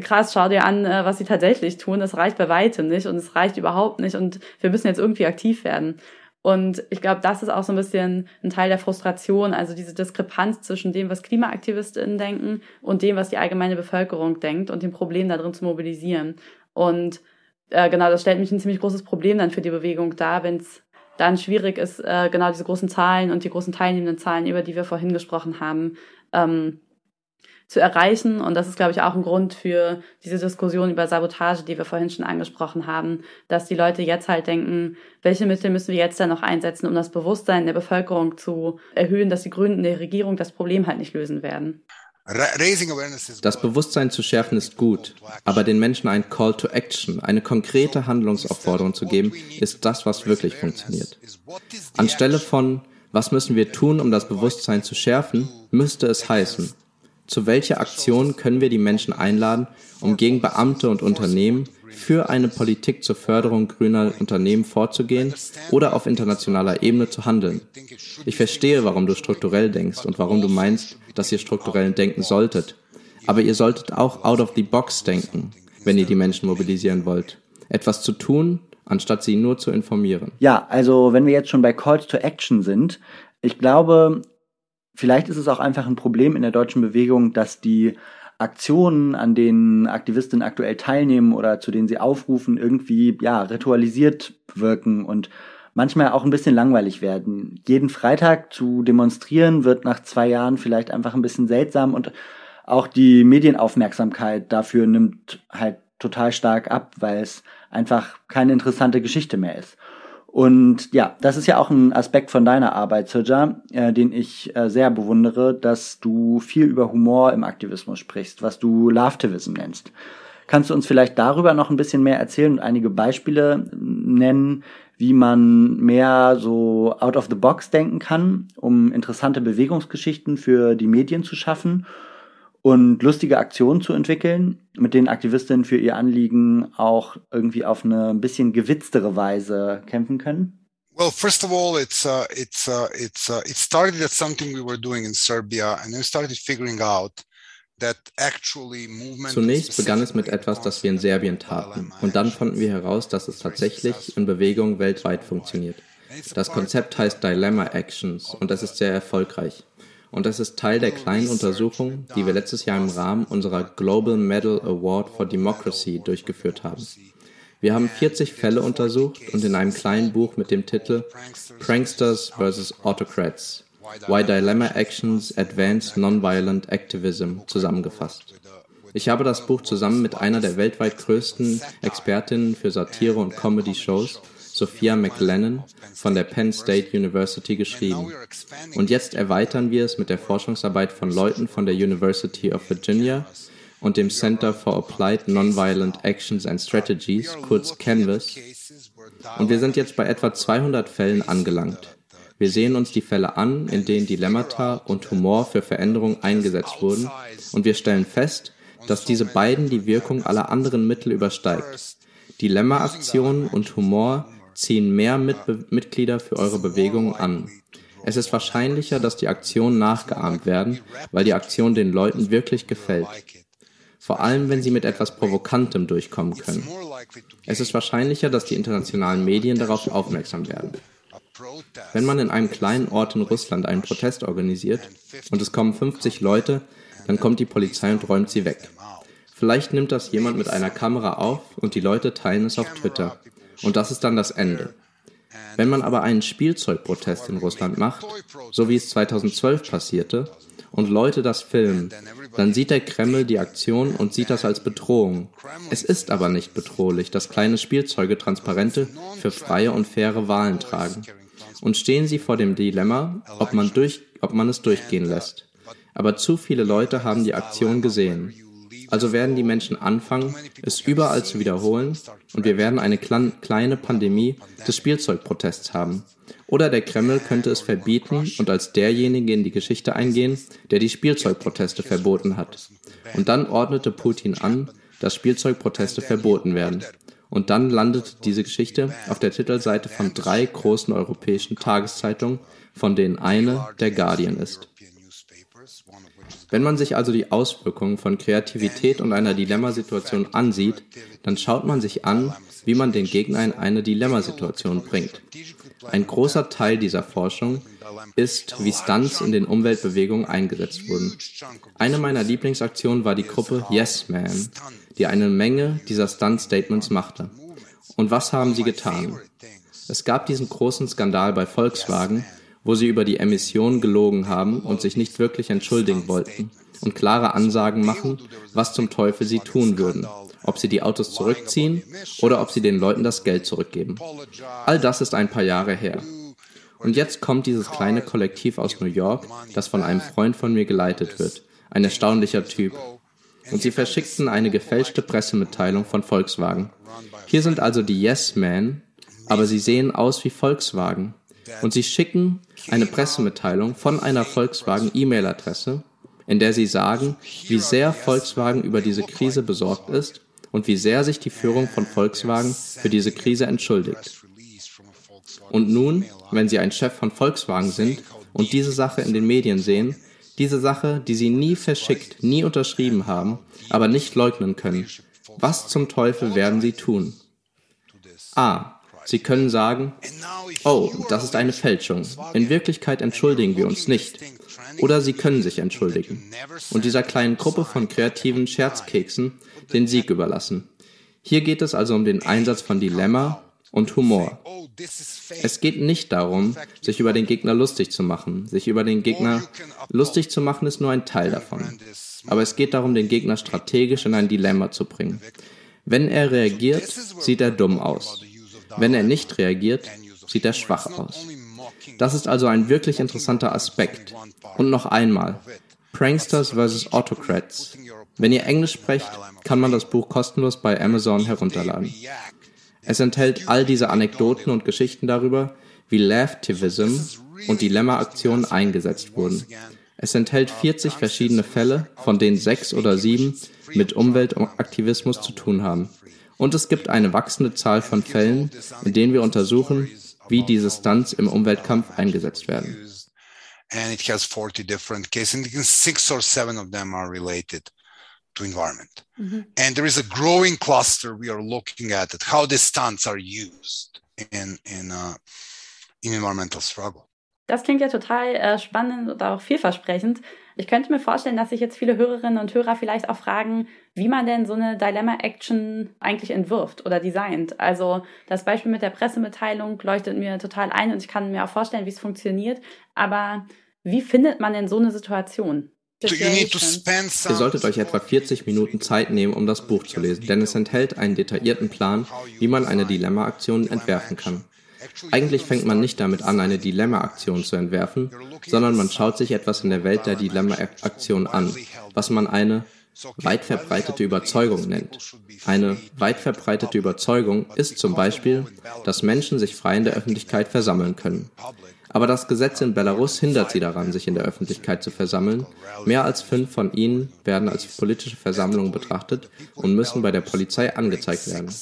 krass, schau dir an, äh, was sie tatsächlich tun. Das reicht bei weitem nicht und es reicht überhaupt nicht und wir müssen jetzt irgendwie aktiv werden. Und ich glaube, das ist auch so ein bisschen ein Teil der Frustration, also diese Diskrepanz zwischen dem, was KlimaaktivistInnen denken und dem, was die allgemeine Bevölkerung denkt und dem Problem da drin zu mobilisieren. Und äh, genau, das stellt mich ein ziemlich großes Problem dann für die Bewegung dar, wenn es dann schwierig ist, äh, genau diese großen Zahlen und die großen teilnehmenden Zahlen, über die wir vorhin gesprochen haben, ähm, zu erreichen. Und das ist, glaube ich, auch ein Grund für diese Diskussion über Sabotage, die wir vorhin schon angesprochen haben, dass die Leute jetzt halt denken, welche Mittel müssen wir jetzt dann noch einsetzen, um das Bewusstsein der Bevölkerung zu erhöhen, dass die Grünen in der Regierung das Problem halt nicht lösen werden. Das Bewusstsein zu schärfen ist gut, aber den Menschen ein Call to Action, eine konkrete Handlungsaufforderung zu geben, ist das, was wirklich funktioniert. Anstelle von, was müssen wir tun, um das Bewusstsein zu schärfen, müsste es heißen, zu welcher Aktion können wir die Menschen einladen, um gegen Beamte und Unternehmen für eine Politik zur Förderung grüner Unternehmen vorzugehen oder auf internationaler Ebene zu handeln? Ich verstehe, warum du strukturell denkst und warum du meinst, dass ihr strukturell denken solltet. Aber ihr solltet auch out of the box denken, wenn ihr die Menschen mobilisieren wollt. Etwas zu tun, anstatt sie nur zu informieren. Ja, also wenn wir jetzt schon bei Calls to Action sind, ich glaube, vielleicht ist es auch einfach ein Problem in der deutschen Bewegung, dass die Aktionen, an denen Aktivistinnen aktuell teilnehmen oder zu denen sie aufrufen, irgendwie ja ritualisiert wirken und manchmal auch ein bisschen langweilig werden. Jeden Freitag zu demonstrieren wird nach zwei Jahren vielleicht einfach ein bisschen seltsam und auch die Medienaufmerksamkeit dafür nimmt halt total stark ab, weil es einfach keine interessante Geschichte mehr ist. Und ja, das ist ja auch ein Aspekt von deiner Arbeit, Sirja, äh, den ich äh, sehr bewundere, dass du viel über Humor im Aktivismus sprichst, was du Lovetivism nennst. Kannst du uns vielleicht darüber noch ein bisschen mehr erzählen und einige Beispiele nennen, wie man mehr so out of the box denken kann, um interessante Bewegungsgeschichten für die Medien zu schaffen und lustige Aktionen zu entwickeln, mit denen Aktivistinnen für ihr Anliegen auch irgendwie auf eine ein bisschen gewitztere Weise kämpfen können? Well, first of all, it's uh, it's uh, it's uh, it started at something we were doing in Serbia, and then started figuring out Zunächst begann es mit etwas, das wir in Serbien taten, und dann fanden wir heraus, dass es tatsächlich in Bewegungen weltweit funktioniert. Das Konzept heißt Dilemma Actions. Und es ist sehr erfolgreich und das ist Teil der kleinen Untersuchung, die wir letztes Jahr im Rahmen unserer Global Medal Award for Democracy durchgeführt haben. Wir haben 40 Fälle untersucht und in einem kleinen Buch mit dem Titel Pranksters vs. Autocrats Why Dilemma Actions Advance Nonviolent Activism zusammengefasst. Ich habe das Buch zusammen mit einer der weltweit größten Expertinnen für Satire und Comedy-Shows Sophia McLennan von der Penn State University geschrieben. Und jetzt erweitern wir es mit der Forschungsarbeit von Leuten von der University of Virginia und dem Center for Applied Nonviolent Actions and Strategies, kurz Canvas. Und wir sind jetzt bei etwa 200 Fällen angelangt. Wir sehen uns die Fälle an, in denen Dilemmata und Humor für Veränderung eingesetzt wurden, und wir stellen fest, dass diese beiden die Wirkung aller anderen Mittel übersteigt. Dilemma-Aktionen und Humor ziehen mehr Mitbe Mitglieder für eure Bewegung an. Es ist wahrscheinlicher, dass die Aktionen nachgeahmt werden, weil die Aktion den Leuten wirklich gefällt. Vor allem, wenn sie mit etwas Provokantem durchkommen können. Es ist wahrscheinlicher, dass die internationalen Medien darauf aufmerksam werden. Wenn man in einem kleinen Ort in Russland einen Protest organisiert und es kommen 50 Leute, dann kommt die Polizei und räumt sie weg. Vielleicht nimmt das jemand mit einer Kamera auf und die Leute teilen es auf Twitter. Und das ist dann das Ende. Wenn man aber einen Spielzeugprotest in Russland macht, so wie es 2012 passierte, und Leute das filmen, dann sieht der Kreml die Aktion und sieht das als Bedrohung. Es ist aber nicht bedrohlich, dass kleine Spielzeuge Transparente für freie und faire Wahlen tragen. Und stehen sie vor dem Dilemma, ob man, durch, ob man es durchgehen lässt. Aber zu viele Leute haben die Aktion gesehen. Also werden die Menschen anfangen, es überall zu wiederholen und wir werden eine kleine Pandemie des Spielzeugprotests haben. Oder der Kreml könnte es verbieten und als derjenige in die Geschichte eingehen, der die Spielzeugproteste verboten hat. Und dann ordnete Putin an, dass Spielzeugproteste verboten werden. Und dann landete diese Geschichte auf der Titelseite von drei großen europäischen Tageszeitungen, von denen eine der Guardian ist. Wenn man sich also die Auswirkungen von Kreativität und einer Dilemmasituation ansieht, dann schaut man sich an, wie man den Gegner in eine Dilemmasituation bringt. Ein großer Teil dieser Forschung ist, wie Stunts in den Umweltbewegungen eingesetzt wurden. Eine meiner Lieblingsaktionen war die Gruppe Yes Man, die eine Menge dieser Stunt-Statements machte. Und was haben sie getan? Es gab diesen großen Skandal bei Volkswagen, wo sie über die Emissionen gelogen haben und sich nicht wirklich entschuldigen wollten und klare Ansagen machen, was zum Teufel sie tun würden, ob sie die Autos zurückziehen oder ob sie den Leuten das Geld zurückgeben. All das ist ein paar Jahre her. Und jetzt kommt dieses kleine Kollektiv aus New York, das von einem Freund von mir geleitet wird. Ein erstaunlicher Typ. Und sie verschickten eine gefälschte Pressemitteilung von Volkswagen. Hier sind also die Yes Men, aber sie sehen aus wie Volkswagen. Und sie schicken eine Pressemitteilung von einer Volkswagen-E-Mail-Adresse, in der sie sagen, wie sehr Volkswagen über diese Krise besorgt ist und wie sehr sich die Führung von Volkswagen für diese Krise entschuldigt. Und nun, wenn Sie ein Chef von Volkswagen sind und diese Sache in den Medien sehen, diese Sache, die Sie nie verschickt, nie unterschrieben haben, aber nicht leugnen können, was zum Teufel werden Sie tun? A. Sie können sagen, oh, das ist eine Fälschung. In Wirklichkeit entschuldigen wir uns nicht. Oder sie können sich entschuldigen. Und dieser kleinen Gruppe von kreativen Scherzkeksen den Sieg überlassen. Hier geht es also um den Einsatz von Dilemma und Humor. Es geht nicht darum, sich über den Gegner lustig zu machen. Sich über den Gegner lustig zu machen ist nur ein Teil davon. Aber es geht darum, den Gegner strategisch in ein Dilemma zu bringen. Wenn er reagiert, sieht er dumm aus. Wenn er nicht reagiert, sieht er schwach aus. Das ist also ein wirklich interessanter Aspekt. Und noch einmal, Pranksters vs. Autocrats. Wenn ihr Englisch sprecht, kann man das Buch kostenlos bei Amazon herunterladen. Es enthält all diese Anekdoten und Geschichten darüber, wie Laughtivism und Dilemma-Aktionen eingesetzt wurden. Es enthält 40 verschiedene Fälle, von denen sechs oder sieben mit Umweltaktivismus zu tun haben. Und es gibt eine wachsende Zahl von Fällen, in denen wir untersuchen, wie diese Stunts im Umweltkampf eingesetzt werden. And it has 40 different cases, and six or seven of them are related to environment. Mm-hmm. And there is a growing cluster we are looking at, at how the stunts are used in, in, uh, in environmental struggle. Das klingt ja total äh, spannend und auch vielversprechend. Ich könnte mir vorstellen, dass sich jetzt viele Hörerinnen und Hörer vielleicht auch fragen, wie man denn so eine Dilemma-Action eigentlich entwirft oder designt. Also das Beispiel mit der Pressemitteilung leuchtet mir total ein und ich kann mir auch vorstellen, wie es funktioniert. Aber wie findet man denn so eine Situation? Ihr solltet euch etwa 40 Minuten Zeit nehmen, um das Buch zu lesen, denn es enthält einen detaillierten Plan, wie man eine Dilemma-Aktion entwerfen kann. Eigentlich fängt man nicht damit an, eine Dilemma-Aktion zu entwerfen, sondern man schaut sich etwas in der Welt der Dilemma-Aktion an, was man eine weit verbreitete Überzeugung nennt. Eine weit verbreitete Überzeugung ist zum Beispiel, dass Menschen sich frei in der Öffentlichkeit versammeln können. Aber das Gesetz in Belarus hindert sie daran, sich in der Öffentlichkeit zu versammeln. Mehr als fünf von ihnen werden als politische Versammlungen betrachtet und müssen bei der Polizei angezeigt werden.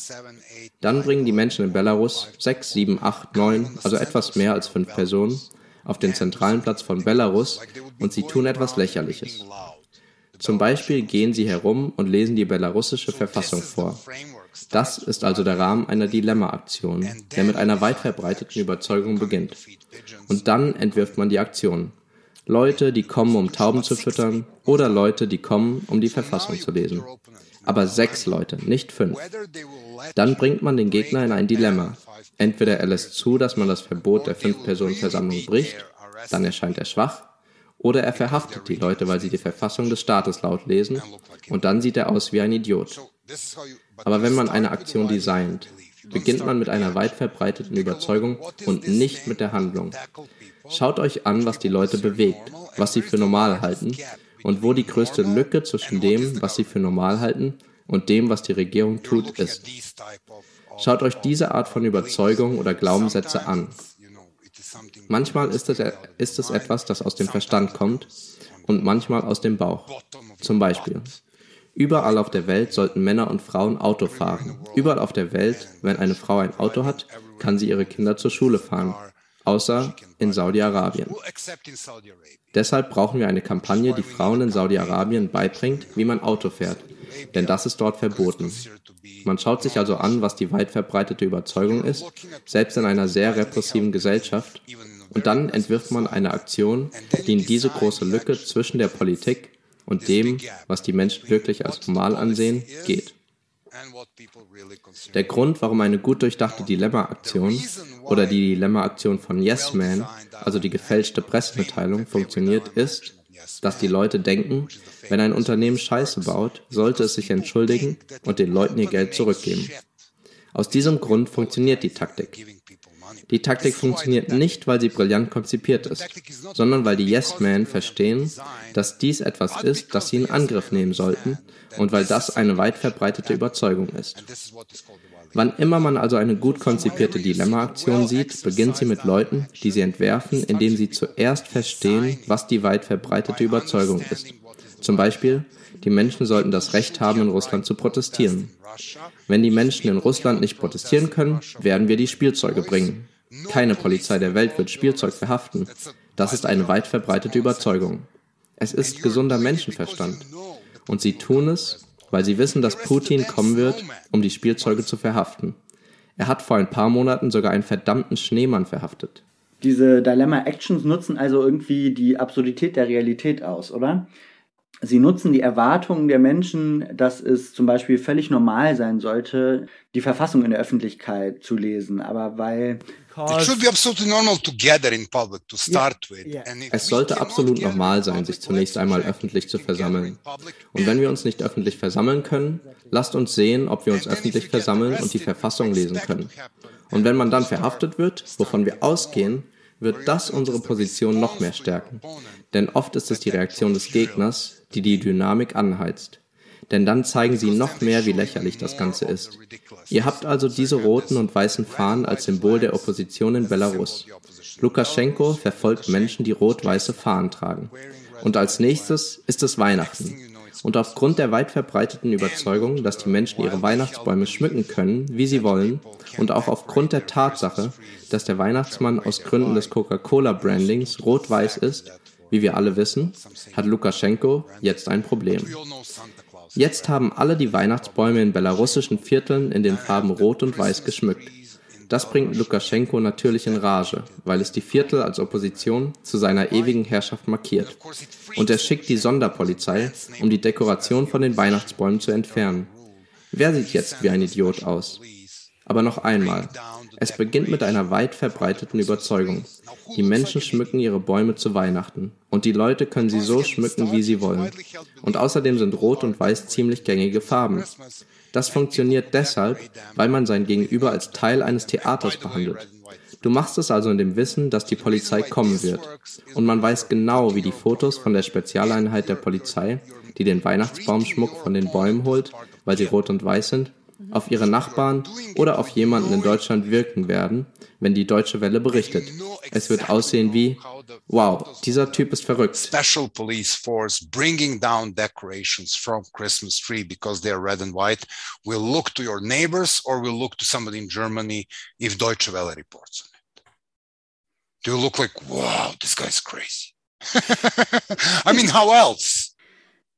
Dann bringen die Menschen in Belarus sechs, sieben, acht, neun, also etwas mehr als fünf Personen, auf den zentralen Platz von Belarus und sie tun etwas Lächerliches. Zum Beispiel gehen sie herum und lesen die belarussische Verfassung vor. Das ist also der Rahmen einer Dilemma-Aktion, der mit einer weit verbreiteten Überzeugung beginnt. Und dann entwirft man die Aktion. Leute, die kommen, um Tauben zu füttern, oder Leute, die kommen, um die Verfassung zu lesen. Aber sechs Leute, nicht fünf. Dann bringt man den Gegner in ein Dilemma. Entweder er lässt zu, dass man das Verbot der Fünf-Personen-Versammlung bricht, dann erscheint er schwach, oder er verhaftet die Leute, weil sie die Verfassung des Staates laut lesen, und dann sieht er aus wie ein Idiot. Aber wenn man eine Aktion designt, beginnt man mit einer weit verbreiteten Überzeugung und nicht mit der Handlung. Schaut euch an, was die Leute bewegt, was sie für normal halten und wo die größte Lücke zwischen dem, was sie für normal halten, und dem, was die Regierung tut, ist. Schaut euch diese Art von Überzeugung oder Glaubenssätze an. Manchmal ist es, ist es etwas, das aus dem Verstand kommt und manchmal aus dem Bauch. Zum Beispiel, Überall auf der Welt sollten Männer und Frauen Auto fahren. Überall auf der Welt, wenn eine Frau ein Auto hat, kann sie ihre Kinder zur Schule fahren. Außer in Saudi-Arabien. Deshalb brauchen wir eine Kampagne, die Frauen in Saudi-Arabien beibringt, wie man Auto fährt. Denn das ist dort verboten. Man schaut sich also an, was die weit verbreitete Überzeugung ist, selbst in einer sehr repressiven Gesellschaft. Und dann entwirft man eine Aktion, die in diese große Lücke zwischen der Politik und dem, was die Menschen wirklich als normal ansehen, geht. Der Grund, warum eine gut durchdachte Dilemma-Aktion oder die Dilemma-Aktion von Yes Man, also die gefälschte Pressemitteilung, funktioniert, ist, dass die Leute denken, wenn ein Unternehmen Scheiße baut, sollte es sich entschuldigen und den Leuten ihr Geld zurückgeben. Aus diesem Grund funktioniert die Taktik. Die Taktik funktioniert nicht, weil sie brillant konzipiert ist, sondern weil die Yes-Men verstehen, dass dies etwas ist, das sie in Angriff nehmen sollten und weil das eine weit verbreitete Überzeugung ist. Wann immer man also eine gut konzipierte Dilemma-Aktion sieht, beginnt sie mit Leuten, die sie entwerfen, indem sie zuerst verstehen, was die weit verbreitete Überzeugung ist. Zum Beispiel, die Menschen sollten das Recht haben, in Russland zu protestieren. Wenn die Menschen in Russland nicht protestieren können, werden wir die Spielzeuge bringen. Keine Polizei der Welt wird Spielzeug verhaften. Das ist eine weit verbreitete Überzeugung. Es ist gesunder Menschenverstand. Und sie tun es, weil sie wissen, dass Putin kommen wird, um die Spielzeuge zu verhaften. Er hat vor ein paar Monaten sogar einen verdammten Schneemann verhaftet. Diese Dilemma-Actions nutzen also irgendwie die Absurdität der Realität aus, oder? Sie nutzen die Erwartungen der Menschen, dass es zum Beispiel völlig normal sein sollte, die Verfassung in der Öffentlichkeit zu lesen. Aber weil es sollte absolut normal sein, sich zunächst einmal öffentlich zu versammeln. Und wenn wir uns nicht öffentlich versammeln können, lasst uns sehen, ob wir uns öffentlich versammeln und die Verfassung lesen können. Und wenn man dann verhaftet wird, wovon wir ausgehen, wird das unsere Position noch mehr stärken. Denn oft ist es die Reaktion des Gegners, die die Dynamik anheizt. Denn dann zeigen sie noch mehr, wie lächerlich das Ganze ist. Ihr habt also diese roten und weißen Fahnen als Symbol der Opposition in Belarus. Lukaschenko verfolgt Menschen, die rot-weiße Fahnen tragen. Und als nächstes ist es Weihnachten. Und aufgrund der weit verbreiteten Überzeugung, dass die Menschen ihre Weihnachtsbäume schmücken können, wie sie wollen, und auch aufgrund der Tatsache, dass der Weihnachtsmann aus Gründen des Coca-Cola-Brandings rot-weiß ist, wie wir alle wissen, hat Lukaschenko jetzt ein Problem. Jetzt haben alle die Weihnachtsbäume in belarussischen Vierteln in den Farben Rot und Weiß geschmückt. Das bringt Lukaschenko natürlich in Rage, weil es die Viertel als Opposition zu seiner ewigen Herrschaft markiert. Und er schickt die Sonderpolizei, um die Dekoration von den Weihnachtsbäumen zu entfernen. Wer sieht jetzt wie ein Idiot aus? Aber noch einmal, es beginnt mit einer weit verbreiteten Überzeugung. Die Menschen schmücken ihre Bäume zu Weihnachten und die Leute können sie so schmücken, wie sie wollen. Und außerdem sind Rot und Weiß ziemlich gängige Farben. Das funktioniert deshalb, weil man sein Gegenüber als Teil eines Theaters behandelt. Du machst es also in dem Wissen, dass die Polizei kommen wird. Und man weiß genau, wie die Fotos von der Spezialeinheit der Polizei, die den Weihnachtsbaumschmuck von den Bäumen holt, weil sie rot und weiß sind, auf ihre Nachbarn oder auf jemanden in Deutschland wirken werden, wenn die Deutsche Welle berichtet. Es wird aussehen wie, wow, dieser Typ ist verrückt. Special police force bringing down decorations from Christmas tree because they are red and white will look to your neighbors or will look to somebody in Germany if Deutsche Welle reports on it. Do you look like, wow, this guy's crazy? I mean, how else?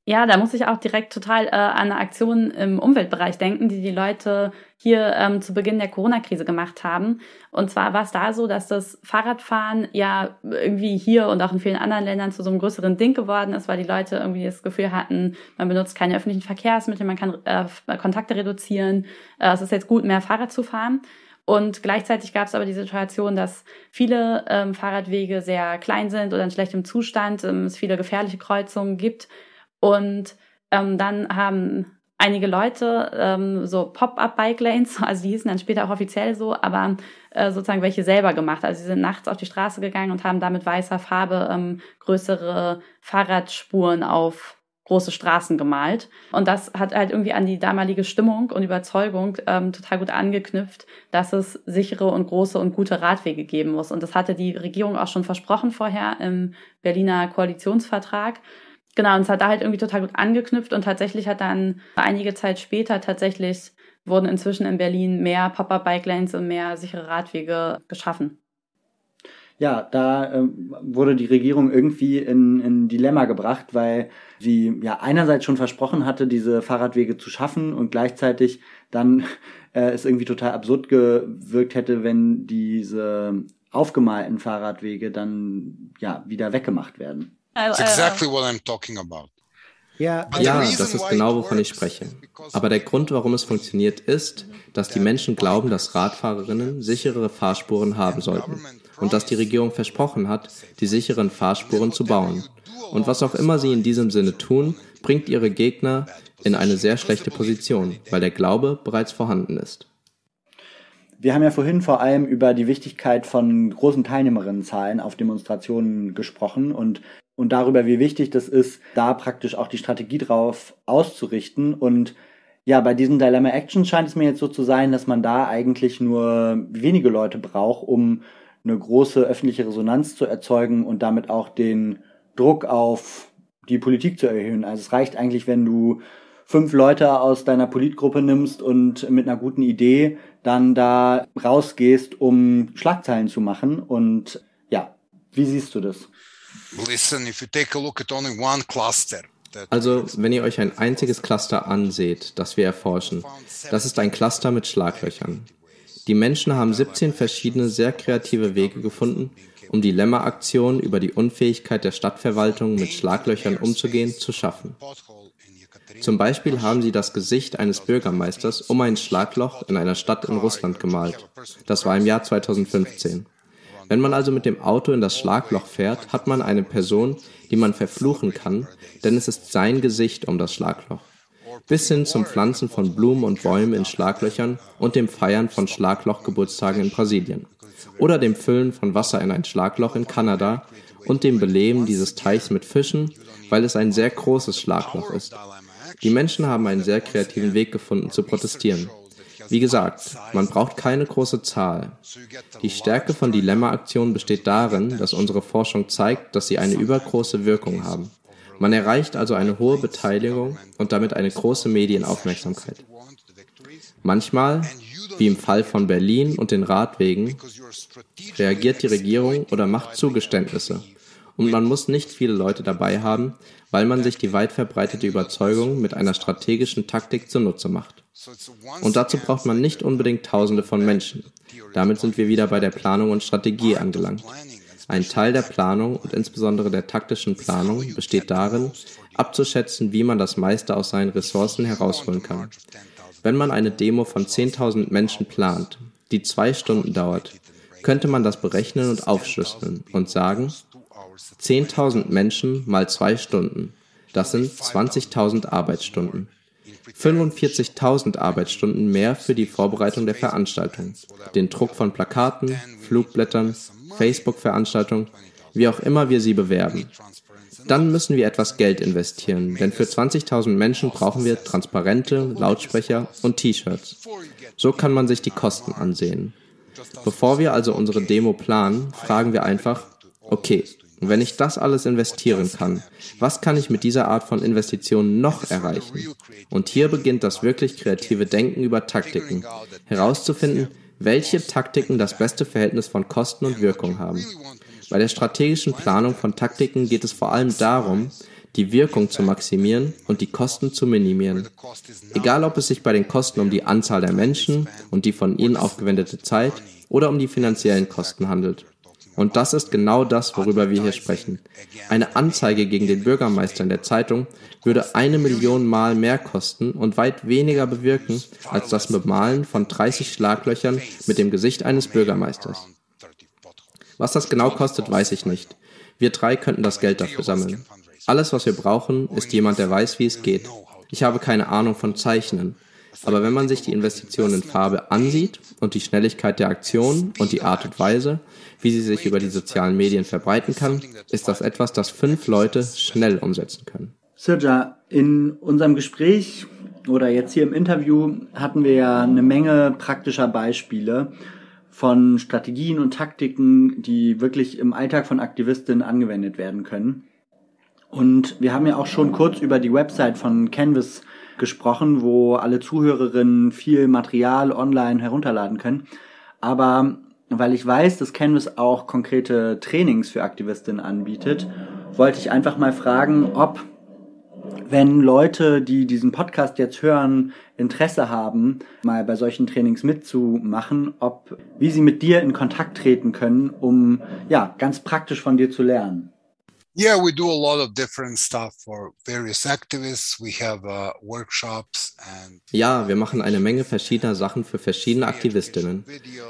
Ja, da muss ich auch direkt total äh, an eine Aktion im Umweltbereich denken, die die Leute hier ähm, zu Beginn der Corona-Krise gemacht haben. Und zwar war es da so, dass das Fahrradfahren ja irgendwie hier und auch in vielen anderen Ländern zu so einem größeren Ding geworden ist, weil die Leute irgendwie das Gefühl hatten, man benutzt keine öffentlichen Verkehrsmittel, man kann äh, Kontakte reduzieren. Äh, es ist jetzt gut, mehr Fahrrad zu fahren. Und gleichzeitig gab es aber die Situation, dass viele ähm, Fahrradwege sehr klein sind oder in schlechtem Zustand, ähm, es viele gefährliche Kreuzungen gibt und ähm, dann haben einige Leute ähm, so Pop-up-Bike-Lanes, also die hießen dann später auch offiziell so, aber äh, sozusagen welche selber gemacht. Also sie sind nachts auf die Straße gegangen und haben da mit weißer Farbe ähm, größere Fahrradspuren auf große Straßen gemalt. Und das hat halt irgendwie an die damalige Stimmung und Überzeugung ähm, total gut angeknüpft, dass es sichere und große und gute Radwege geben muss. Und das hatte die Regierung auch schon versprochen vorher im Berliner Koalitionsvertrag. Genau, und es hat da halt irgendwie total gut angeknüpft und tatsächlich hat dann einige Zeit später tatsächlich wurden inzwischen in Berlin mehr Pop-up-Bike-Lanes und mehr sichere Radwege geschaffen. Ja, da ähm, wurde die Regierung irgendwie in, in Dilemma gebracht, weil sie ja einerseits schon versprochen hatte, diese Fahrradwege zu schaffen und gleichzeitig dann äh, es irgendwie total absurd gewirkt hätte, wenn diese aufgemalten Fahrradwege dann ja wieder weggemacht werden. That's exactly what I'm talking about. Ja, ja, das ist genau, wovon ich spreche. Aber der Grund, warum es funktioniert, ist, dass die Menschen glauben, dass Radfahrerinnen sichere Fahrspuren haben sollten und dass die Regierung versprochen hat, die sicheren Fahrspuren zu bauen. Und was auch immer sie in diesem Sinne tun, bringt ihre Gegner in eine sehr schlechte Position, weil der Glaube bereits vorhanden ist. Wir haben ja vorhin vor allem über die Wichtigkeit von großen Teilnehmerinnenzahlen auf Demonstrationen gesprochen und und darüber, wie wichtig das ist, da praktisch auch die Strategie drauf auszurichten. Und ja, bei diesem Dilemma Action scheint es mir jetzt so zu sein, dass man da eigentlich nur wenige Leute braucht, um eine große öffentliche Resonanz zu erzeugen und damit auch den Druck auf die Politik zu erhöhen. Also es reicht eigentlich, wenn du fünf Leute aus deiner Politgruppe nimmst und mit einer guten Idee dann da rausgehst, um Schlagzeilen zu machen. Und ja, wie siehst du das? Also, wenn ihr euch ein einziges Cluster anseht, das wir erforschen, das ist ein Cluster mit Schlaglöchern. Die Menschen haben 17 verschiedene sehr kreative Wege gefunden, um die Lemma-Aktion über die Unfähigkeit der Stadtverwaltung mit Schlaglöchern umzugehen zu schaffen. Zum Beispiel haben sie das Gesicht eines Bürgermeisters um ein Schlagloch in einer Stadt in Russland gemalt. Das war im Jahr 2015. Wenn man also mit dem Auto in das Schlagloch fährt, hat man eine Person, die man verfluchen kann, denn es ist sein Gesicht um das Schlagloch. Bis hin zum Pflanzen von Blumen und Bäumen in Schlaglöchern und dem Feiern von Schlaglochgeburtstagen in Brasilien. Oder dem Füllen von Wasser in ein Schlagloch in Kanada und dem Beleben dieses Teichs mit Fischen, weil es ein sehr großes Schlagloch ist. Die Menschen haben einen sehr kreativen Weg gefunden zu protestieren. Wie gesagt, man braucht keine große Zahl. Die Stärke von Dilemma-Aktionen besteht darin, dass unsere Forschung zeigt, dass sie eine übergroße Wirkung haben. Man erreicht also eine hohe Beteiligung und damit eine große Medienaufmerksamkeit. Manchmal, wie im Fall von Berlin und den Radwegen, reagiert die Regierung oder macht Zugeständnisse. Und man muss nicht viele Leute dabei haben, weil man sich die weit verbreitete Überzeugung mit einer strategischen Taktik zunutze macht. Und dazu braucht man nicht unbedingt Tausende von Menschen. Damit sind wir wieder bei der Planung und Strategie angelangt. Ein Teil der Planung und insbesondere der taktischen Planung besteht darin, abzuschätzen, wie man das meiste aus seinen Ressourcen herausholen kann. Wenn man eine Demo von 10.000 Menschen plant, die zwei Stunden dauert, könnte man das berechnen und aufschlüsseln und sagen, 10.000 Menschen mal zwei Stunden, das sind 20.000 Arbeitsstunden. 45.000 Arbeitsstunden mehr für die Vorbereitung der Veranstaltung, den Druck von Plakaten, Flugblättern, Facebook-Veranstaltungen, wie auch immer wir sie bewerben. Dann müssen wir etwas Geld investieren, denn für 20.000 Menschen brauchen wir transparente Lautsprecher und T-Shirts. So kann man sich die Kosten ansehen. Bevor wir also unsere Demo planen, fragen wir einfach, okay, wenn ich das alles investieren kann, was kann ich mit dieser Art von Investitionen noch erreichen? Und hier beginnt das wirklich kreative Denken über Taktiken, herauszufinden, welche Taktiken das beste Verhältnis von Kosten und Wirkung haben. Bei der strategischen Planung von Taktiken geht es vor allem darum, die Wirkung zu maximieren und die Kosten zu minimieren. Egal ob es sich bei den Kosten um die Anzahl der Menschen und die von ihnen aufgewendete Zeit oder um die finanziellen Kosten handelt. Und das ist genau das, worüber wir hier sprechen. Eine Anzeige gegen den Bürgermeister in der Zeitung würde eine Million Mal mehr kosten und weit weniger bewirken als das Bemalen von 30 Schlaglöchern mit dem Gesicht eines Bürgermeisters. Was das genau kostet, weiß ich nicht. Wir drei könnten das Geld dafür sammeln. Alles, was wir brauchen, ist jemand, der weiß, wie es geht. Ich habe keine Ahnung von Zeichnen. Aber wenn man sich die Investition in Farbe ansieht und die Schnelligkeit der Aktion und die Art und Weise, wie sie sich über die sozialen Medien verbreiten kann, ist das etwas, das fünf Leute schnell umsetzen können. Sirja, in unserem Gespräch oder jetzt hier im Interview hatten wir ja eine Menge praktischer Beispiele von Strategien und Taktiken, die wirklich im Alltag von Aktivistinnen angewendet werden können. Und wir haben ja auch schon kurz über die Website von Canvas gesprochen, wo alle Zuhörerinnen viel Material online herunterladen können. Aber weil ich weiß, dass Canvas auch konkrete Trainings für Aktivistinnen anbietet, wollte ich einfach mal fragen, ob, wenn Leute, die diesen Podcast jetzt hören, Interesse haben, mal bei solchen Trainings mitzumachen, ob, wie sie mit dir in Kontakt treten können, um, ja, ganz praktisch von dir zu lernen. Yeah, we do a lot of different stuff for various activists. We have uh, workshops and Ja, wir machen eine Menge verschiedener Sachen für verschiedene Aktivistinnen.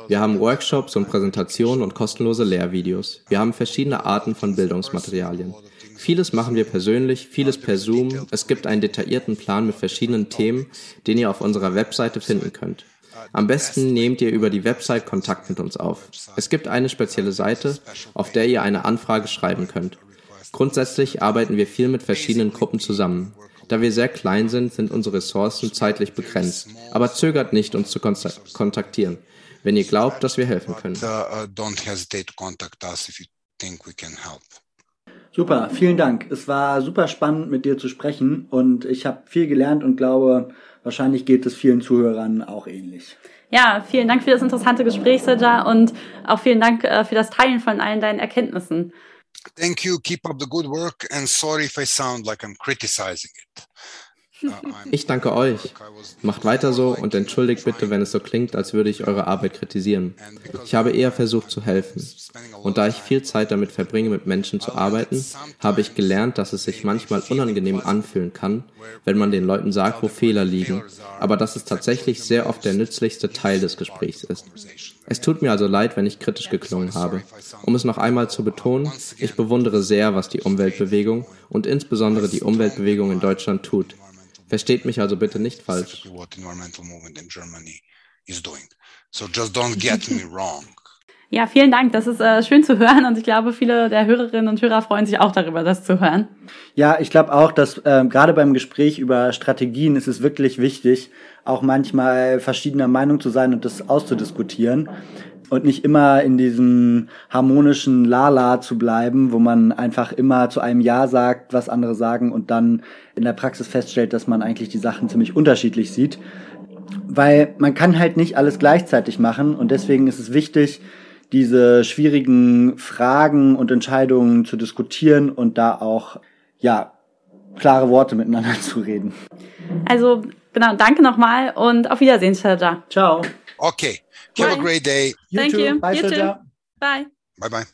Wir haben Workshops und Präsentationen und kostenlose Lehrvideos. Wir haben verschiedene Arten von Bildungsmaterialien. Vieles machen wir persönlich, vieles per Zoom. Es gibt einen detaillierten Plan mit verschiedenen Themen, den ihr auf unserer Webseite finden könnt. Am besten nehmt ihr über die Website Kontakt mit uns auf. Es gibt eine spezielle Seite, auf der ihr eine Anfrage schreiben könnt. Grundsätzlich arbeiten wir viel mit verschiedenen Gruppen zusammen. Da wir sehr klein sind, sind unsere Ressourcen zeitlich begrenzt. Aber zögert nicht, uns zu kontaktieren, wenn ihr glaubt, dass wir helfen können. Uh, super, vielen Dank. Es war super spannend, mit dir zu sprechen und ich habe viel gelernt und glaube, wahrscheinlich geht es vielen Zuhörern auch ähnlich. Ja, vielen Dank für das interessante Gespräch, Serja, und auch vielen Dank äh, für das Teilen von allen deinen Erkenntnissen. Thank you. Keep up the good work. And sorry if I sound like I'm criticizing it. Ich danke euch. Macht weiter so und entschuldigt bitte, wenn es so klingt, als würde ich eure Arbeit kritisieren. Ich habe eher versucht zu helfen. Und da ich viel Zeit damit verbringe, mit Menschen zu arbeiten, habe ich gelernt, dass es sich manchmal unangenehm anfühlen kann, wenn man den Leuten sagt, wo Fehler liegen, aber dass es tatsächlich sehr oft der nützlichste Teil des Gesprächs ist. Es tut mir also leid, wenn ich kritisch geklungen habe. Um es noch einmal zu betonen, ich bewundere sehr, was die Umweltbewegung und insbesondere die Umweltbewegung in Deutschland tut. Versteht mich also bitte nicht falsch. Ja, vielen Dank. Das ist äh, schön zu hören und ich glaube, viele der Hörerinnen und Hörer freuen sich auch darüber, das zu hören. Ja, ich glaube auch, dass äh, gerade beim Gespräch über Strategien ist es wirklich wichtig, auch manchmal verschiedener Meinung zu sein und das auszudiskutieren und nicht immer in diesem harmonischen Lala zu bleiben, wo man einfach immer zu einem Ja sagt, was andere sagen und dann in der Praxis feststellt, dass man eigentlich die Sachen ziemlich unterschiedlich sieht. Weil man kann halt nicht alles gleichzeitig machen und deswegen ist es wichtig, diese schwierigen Fragen und Entscheidungen zu diskutieren und da auch, ja, klare Worte miteinander zu reden. Also, genau, danke nochmal und auf Wiedersehen, Serja. Ciao. Okay. Have Bye. a great day. You Thank too. you. Bye, you Too. Bye. Bye bye.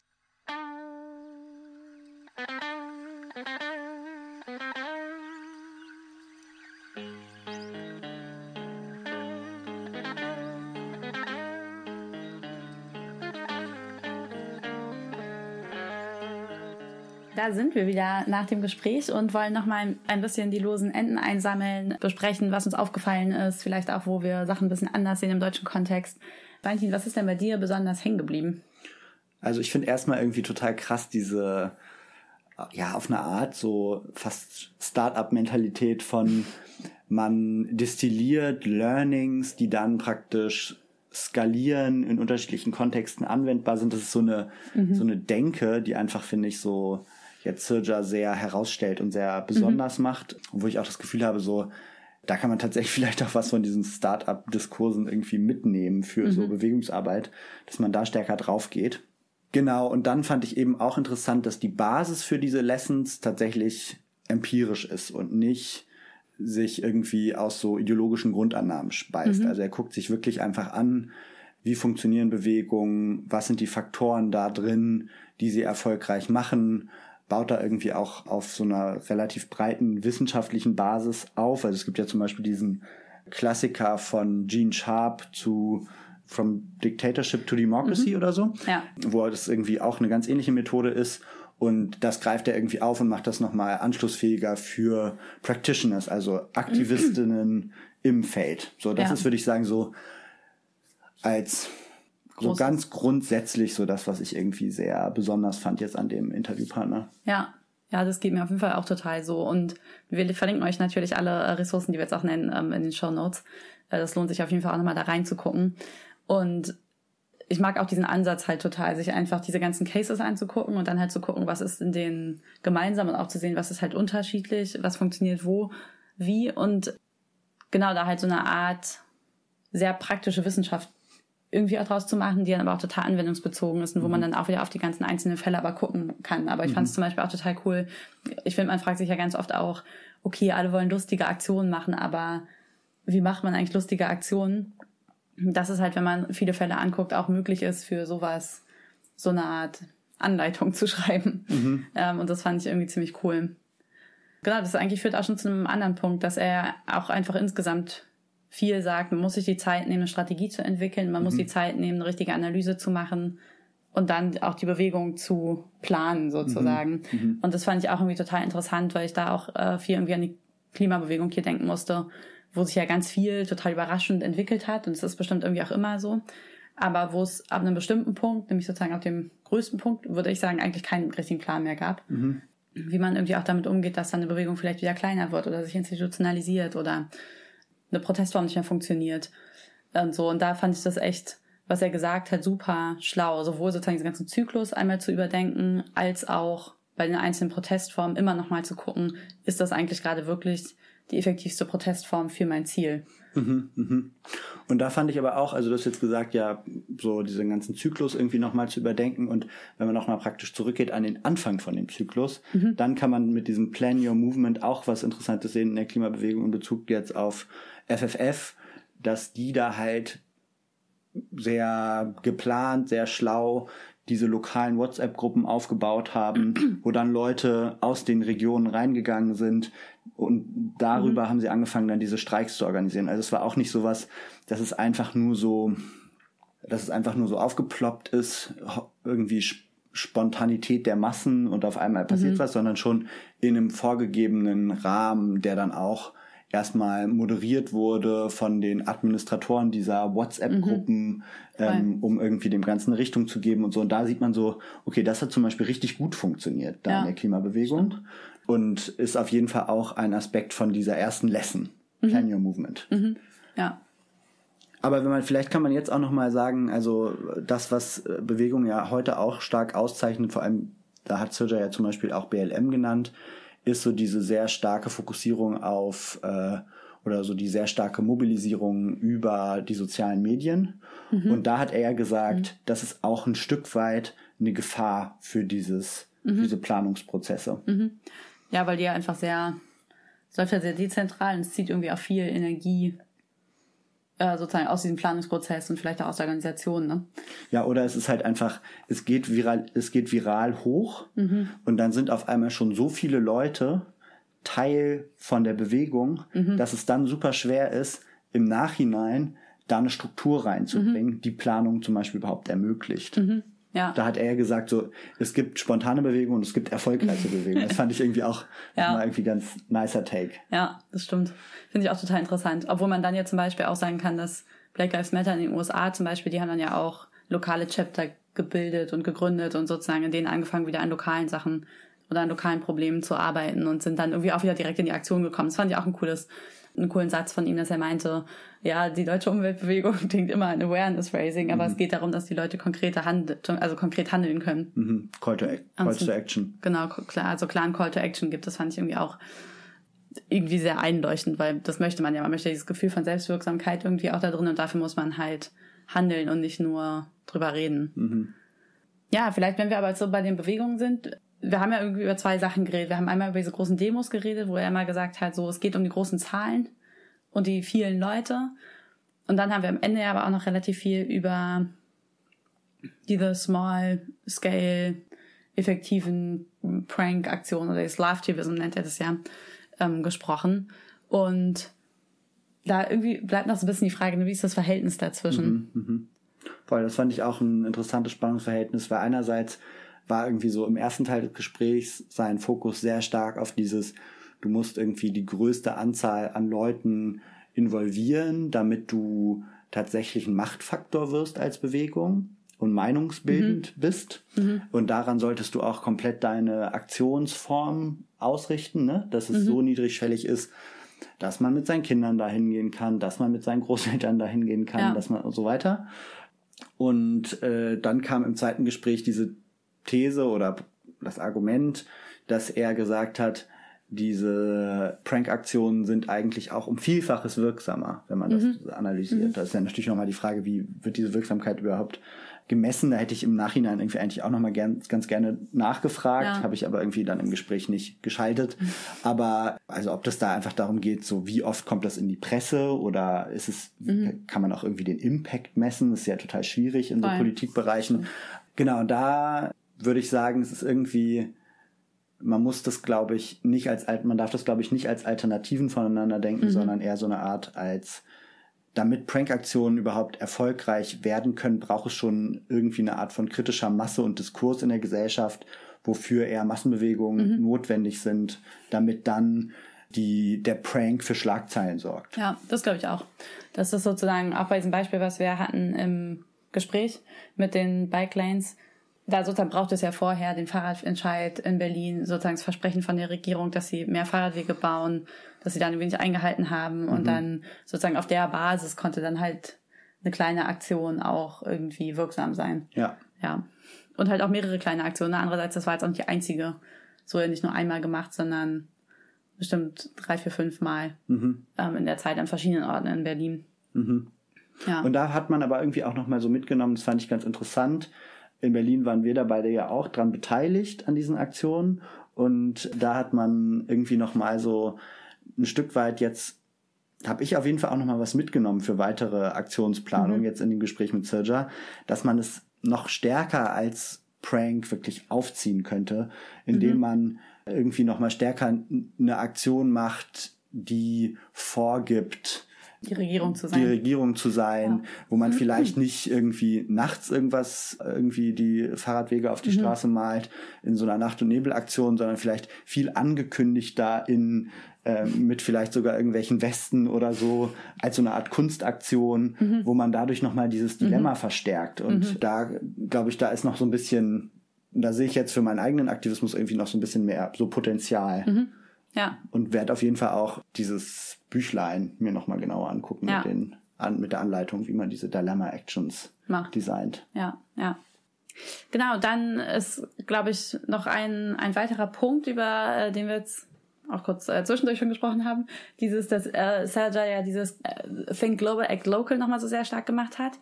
Da sind wir wieder nach dem Gespräch und wollen nochmal ein bisschen die losen Enden einsammeln, besprechen, was uns aufgefallen ist, vielleicht auch, wo wir Sachen ein bisschen anders sehen im deutschen Kontext. Valentin, was ist denn bei dir besonders hängen geblieben? Also ich finde erstmal irgendwie total krass diese, ja, auf eine Art so fast Start-up-Mentalität von man destilliert Learnings, die dann praktisch skalieren, in unterschiedlichen Kontexten anwendbar sind. Das ist so eine, mhm. so eine Denke, die einfach, finde ich, so jetzt Sirja sehr herausstellt und sehr besonders mhm. macht, wo ich auch das Gefühl habe, so, da kann man tatsächlich vielleicht auch was von diesen Start-up-Diskursen irgendwie mitnehmen für mhm. so Bewegungsarbeit, dass man da stärker drauf geht. Genau, und dann fand ich eben auch interessant, dass die Basis für diese Lessons tatsächlich empirisch ist und nicht sich irgendwie aus so ideologischen Grundannahmen speist. Mhm. Also er guckt sich wirklich einfach an, wie funktionieren Bewegungen, was sind die Faktoren da drin, die sie erfolgreich machen baut da irgendwie auch auf so einer relativ breiten wissenschaftlichen Basis auf. Also es gibt ja zum Beispiel diesen Klassiker von Gene Sharp zu From Dictatorship to Democracy mhm. oder so, ja. wo das irgendwie auch eine ganz ähnliche Methode ist. Und das greift er irgendwie auf und macht das nochmal anschlussfähiger für Practitioners, also Aktivistinnen mhm. im Feld. So, das ja. ist, würde ich sagen, so als so ganz grundsätzlich so das, was ich irgendwie sehr besonders fand jetzt an dem Interviewpartner. Ja. Ja, das geht mir auf jeden Fall auch total so. Und wir verlinken euch natürlich alle äh, Ressourcen, die wir jetzt auch nennen, ähm, in den Show Notes. Äh, das lohnt sich auf jeden Fall auch nochmal da reinzugucken. Und ich mag auch diesen Ansatz halt total, sich einfach diese ganzen Cases anzugucken und dann halt zu gucken, was ist in denen gemeinsam und auch zu sehen, was ist halt unterschiedlich, was funktioniert wo, wie und genau da halt so eine Art sehr praktische Wissenschaft irgendwie auch draus zu machen, die dann aber auch total anwendungsbezogen ist und wo mhm. man dann auch wieder auf die ganzen einzelnen Fälle aber gucken kann. Aber ich mhm. fand es zum Beispiel auch total cool. Ich finde, man fragt sich ja ganz oft auch, okay, alle wollen lustige Aktionen machen, aber wie macht man eigentlich lustige Aktionen? Das ist halt, wenn man viele Fälle anguckt, auch möglich ist, für sowas so eine Art Anleitung zu schreiben. Mhm. Ähm, und das fand ich irgendwie ziemlich cool. Genau, das eigentlich führt auch schon zu einem anderen Punkt, dass er auch einfach insgesamt viel sagt, man muss sich die Zeit nehmen, eine Strategie zu entwickeln, man mhm. muss die Zeit nehmen, eine richtige Analyse zu machen und dann auch die Bewegung zu planen sozusagen. Mhm. mhm. Und das fand ich auch irgendwie total interessant, weil ich da auch äh, viel irgendwie an die Klimabewegung hier denken musste, wo sich ja ganz viel total überraschend entwickelt hat und es ist bestimmt irgendwie auch immer so. Aber wo es ab einem bestimmten Punkt, nämlich sozusagen ab dem größten Punkt, würde ich sagen, eigentlich keinen richtigen Plan mehr gab. Mhm. Wie man irgendwie auch damit umgeht, dass dann eine Bewegung vielleicht wieder kleiner wird oder sich institutionalisiert oder eine Protestform nicht mehr funktioniert und so. Und da fand ich das echt, was er gesagt hat, super schlau. Sowohl sozusagen diesen ganzen Zyklus einmal zu überdenken, als auch bei den einzelnen Protestformen immer nochmal zu gucken, ist das eigentlich gerade wirklich die effektivste Protestform für mein Ziel? Mhm, mhm. Und da fand ich aber auch, also du hast jetzt gesagt, ja, so diesen ganzen Zyklus irgendwie nochmal zu überdenken und wenn man nochmal praktisch zurückgeht an den Anfang von dem Zyklus, mhm. dann kann man mit diesem Plan Your Movement auch was Interessantes sehen in der Klimabewegung in Bezug jetzt auf FFF, dass die da halt sehr geplant, sehr schlau diese lokalen WhatsApp-Gruppen aufgebaut haben, wo dann Leute aus den Regionen reingegangen sind und darüber mhm. haben sie angefangen, dann diese Streiks zu organisieren. Also es war auch nicht so was, dass es einfach nur so, dass es einfach nur so aufgeploppt ist, irgendwie Spontanität der Massen und auf einmal passiert mhm. was, sondern schon in einem vorgegebenen Rahmen, der dann auch erstmal moderiert wurde von den Administratoren dieser WhatsApp-Gruppen, mhm. ähm, um irgendwie dem Ganzen eine Richtung zu geben und so. Und da sieht man so, okay, das hat zum Beispiel richtig gut funktioniert da ja. in der Klimabewegung Stimmt. und ist auf jeden Fall auch ein Aspekt von dieser ersten Lesson, mhm. Plan Your Movement. Mhm. Ja. Aber wenn man, vielleicht kann man jetzt auch nochmal sagen, also das, was äh, Bewegung ja heute auch stark auszeichnet, vor allem, da hat Sergio ja zum Beispiel auch BLM genannt, ist so diese sehr starke Fokussierung auf äh, oder so die sehr starke Mobilisierung über die sozialen Medien. Mhm. Und da hat er ja gesagt, mhm. das ist auch ein Stück weit eine Gefahr für dieses, mhm. diese Planungsprozesse. Mhm. Ja, weil die ja einfach sehr, es läuft ja sehr dezentral und es zieht irgendwie auch viel Energie sozusagen aus diesem Planungsprozess und vielleicht auch aus der Organisation. Ne? Ja, oder es ist halt einfach, es geht viral, es geht viral hoch mhm. und dann sind auf einmal schon so viele Leute Teil von der Bewegung, mhm. dass es dann super schwer ist, im Nachhinein da eine Struktur reinzubringen, mhm. die Planung zum Beispiel überhaupt ermöglicht. Ja. Da hat er gesagt, so, es gibt spontane Bewegungen und es gibt erfolgreiche Bewegungen. Das fand ich irgendwie auch ja. mal irgendwie ganz nicer Take. Ja, das stimmt. Finde ich auch total interessant. Obwohl man dann ja zum Beispiel auch sagen kann, dass Black Lives Matter in den USA zum Beispiel, die haben dann ja auch lokale Chapter gebildet und gegründet und sozusagen in denen angefangen, wieder an lokalen Sachen oder an lokalen Problemen zu arbeiten und sind dann irgendwie auch wieder direkt in die Aktion gekommen. Das fand ich auch ein cooles einen coolen Satz von ihm, dass er meinte, ja, die deutsche Umweltbewegung denkt immer an Awareness Raising, aber mhm. es geht darum, dass die Leute konkrete handeln, also konkret handeln können. Mhm. Call, to, Call to Action. Genau, klar, also klar ein Call to Action gibt. Das fand ich irgendwie auch irgendwie sehr einleuchtend, weil das möchte man ja. Man möchte dieses Gefühl von Selbstwirksamkeit irgendwie auch da drin und dafür muss man halt handeln und nicht nur drüber reden. Mhm. Ja, vielleicht, wenn wir aber so bei den Bewegungen sind, wir haben ja irgendwie über zwei Sachen geredet. Wir haben einmal über diese großen Demos geredet, wo er immer gesagt hat, so, es geht um die großen Zahlen und die vielen Leute. Und dann haben wir am Ende aber auch noch relativ viel über diese small scale effektiven Prank-Aktionen oder das Love-Tivism nennt er das ja, ähm, gesprochen. Und da irgendwie bleibt noch so ein bisschen die Frage, wie ist das Verhältnis dazwischen? Mhm, mh. Voll, das fand ich auch ein interessantes Spannungsverhältnis, weil einerseits war irgendwie so im ersten Teil des Gesprächs sein Fokus sehr stark auf dieses, du musst irgendwie die größte Anzahl an Leuten involvieren, damit du tatsächlich ein Machtfaktor wirst als Bewegung und meinungsbildend mhm. bist. Mhm. Und daran solltest du auch komplett deine Aktionsform ausrichten, ne? dass es mhm. so niedrigschwellig ist, dass man mit seinen Kindern dahin gehen kann, dass man mit seinen Großeltern dahin gehen kann, ja. dass man und so weiter. Und äh, dann kam im zweiten Gespräch diese These oder das Argument, dass er gesagt hat, diese Prank-Aktionen sind eigentlich auch um Vielfaches wirksamer, wenn man das mhm. analysiert. Mhm. Das ist ja natürlich nochmal die Frage, wie wird diese Wirksamkeit überhaupt gemessen? Da hätte ich im Nachhinein irgendwie eigentlich auch nochmal gern, ganz gerne nachgefragt, ja. habe ich aber irgendwie dann im Gespräch nicht geschaltet. Mhm. Aber also ob das da einfach darum geht, so wie oft kommt das in die Presse oder ist es, mhm. kann man auch irgendwie den Impact messen? Das ist ja total schwierig in so Politikbereichen. Genau, da würde ich sagen, es ist irgendwie, man muss das, glaube ich, nicht als, man darf das, glaube ich, nicht als Alternativen voneinander denken, mhm. sondern eher so eine Art als, damit Prankaktionen überhaupt erfolgreich werden können, braucht es schon irgendwie eine Art von kritischer Masse und Diskurs in der Gesellschaft, wofür eher Massenbewegungen mhm. notwendig sind, damit dann die, der Prank für Schlagzeilen sorgt. Ja, das glaube ich auch. Das ist sozusagen auch bei diesem Beispiel, was wir hatten im Gespräch mit den Bike Lanes, da sozusagen braucht es ja vorher den Fahrradentscheid in Berlin, sozusagen das Versprechen von der Regierung, dass sie mehr Fahrradwege bauen, dass sie dann ein wenig eingehalten haben mhm. und dann sozusagen auf der Basis konnte dann halt eine kleine Aktion auch irgendwie wirksam sein. Ja. Ja. Und halt auch mehrere kleine Aktionen. Andererseits, das war jetzt auch nicht die einzige. So ja nicht nur einmal gemacht, sondern bestimmt drei, vier, fünf Mal mhm. ähm, in der Zeit an verschiedenen Orten in Berlin. Mhm. Ja. Und da hat man aber irgendwie auch nochmal so mitgenommen, das fand ich ganz interessant. In Berlin waren wir da beide ja auch dran beteiligt an diesen Aktionen. Und da hat man irgendwie nochmal so ein Stück weit jetzt, habe ich auf jeden Fall auch nochmal was mitgenommen für weitere Aktionsplanung mhm. jetzt in dem Gespräch mit Serja, dass man es noch stärker als Prank wirklich aufziehen könnte, indem mhm. man irgendwie nochmal stärker eine Aktion macht, die vorgibt, die Regierung zu sein. Die Regierung zu sein, ja. wo man mhm. vielleicht nicht irgendwie nachts irgendwas, irgendwie die Fahrradwege auf die mhm. Straße malt in so einer Nacht- und Nebelaktion, sondern vielleicht viel angekündigter in äh, mit vielleicht sogar irgendwelchen Westen oder so als so eine Art Kunstaktion, mhm. wo man dadurch nochmal dieses Dilemma mhm. verstärkt. Und mhm. da glaube ich, da ist noch so ein bisschen, da sehe ich jetzt für meinen eigenen Aktivismus irgendwie noch so ein bisschen mehr so Potenzial. Ja. Und werde auf jeden Fall auch dieses Büchlein mir nochmal genauer angucken ja. mit, den, an, mit der Anleitung, wie man diese Dilemma-Actions designt. Ja, ja. Genau, dann ist, glaube ich, noch ein, ein weiterer Punkt, über äh, den wir jetzt auch kurz äh, zwischendurch schon gesprochen haben, dieses, dass äh, Serja ja dieses äh, Think Global, Act Local nochmal so sehr stark gemacht hat.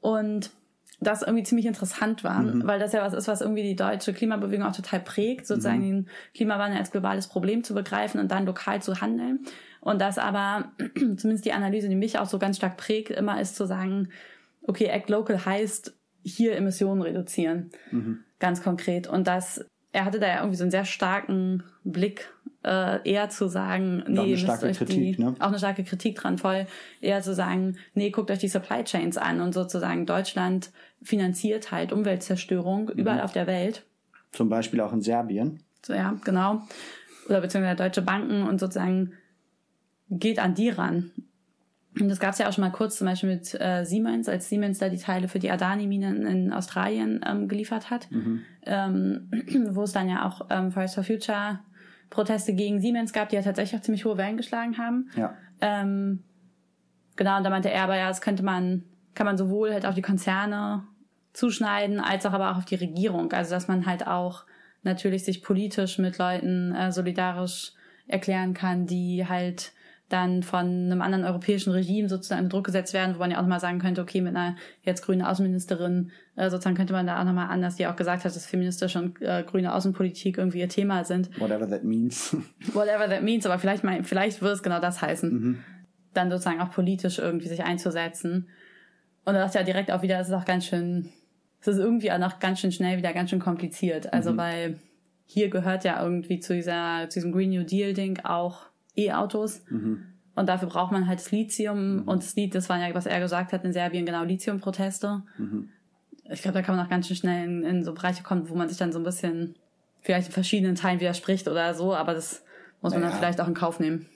Und das irgendwie ziemlich interessant war, mhm. weil das ja was ist, was irgendwie die deutsche Klimabewegung auch total prägt, sozusagen mhm. den Klimawandel als globales Problem zu begreifen und dann lokal zu handeln. Und das aber, zumindest die Analyse, die mich auch so ganz stark prägt, immer ist zu sagen, okay, Act Local heißt hier Emissionen reduzieren. Mhm. Ganz konkret. Und das, er hatte da ja irgendwie so einen sehr starken Blick äh, eher zu sagen, nee, eine starke Kritik, die, ne? auch eine starke Kritik dran voll, eher zu sagen, nee, guckt euch die Supply Chains an und sozusagen Deutschland finanziert halt Umweltzerstörung mhm. überall auf der Welt. Zum Beispiel auch in Serbien. So, ja, genau. Oder beziehungsweise deutsche Banken und sozusagen geht an die ran. Und das gab es ja auch schon mal kurz, zum Beispiel mit äh, Siemens, als Siemens da die Teile für die Adani-Minen in Australien ähm, geliefert hat, mhm. ähm, wo es dann ja auch ähm, Fridays for Future Proteste gegen Siemens gab, die ja tatsächlich auch ziemlich hohe Wellen geschlagen haben. Ja. Ähm, genau, und da meinte er aber ja, das könnte man, kann man sowohl halt auf die Konzerne zuschneiden, als auch aber auch auf die Regierung. Also dass man halt auch natürlich sich politisch mit Leuten äh, solidarisch erklären kann, die halt dann von einem anderen europäischen Regime sozusagen unter Druck gesetzt werden, wo man ja auch nochmal sagen könnte, okay, mit einer jetzt grünen Außenministerin äh, sozusagen könnte man da auch nochmal anders, die auch gesagt hat, dass feministische und äh, grüne Außenpolitik irgendwie ihr Thema sind. Whatever that means. Whatever that means, aber vielleicht mein, vielleicht wird es genau das heißen. Mhm. Dann sozusagen auch politisch irgendwie sich einzusetzen. Und da dachte ich ja direkt auch wieder, es ist auch ganz schön, es ist irgendwie auch noch ganz schön schnell wieder ganz schön kompliziert. Also mhm. weil hier gehört ja irgendwie zu dieser, zu diesem Green New Deal Ding auch E-Autos. Mhm. Und dafür braucht man halt das Lithium. Mhm. Und das Lithium, das war ja, was er gesagt hat, in Serbien genau Lithium-Proteste. Mhm. Ich glaube, da kann man auch ganz schön schnell in, in so Bereiche kommen, wo man sich dann so ein bisschen vielleicht in verschiedenen Teilen widerspricht oder so, aber das muss man naja. dann vielleicht auch in Kauf nehmen.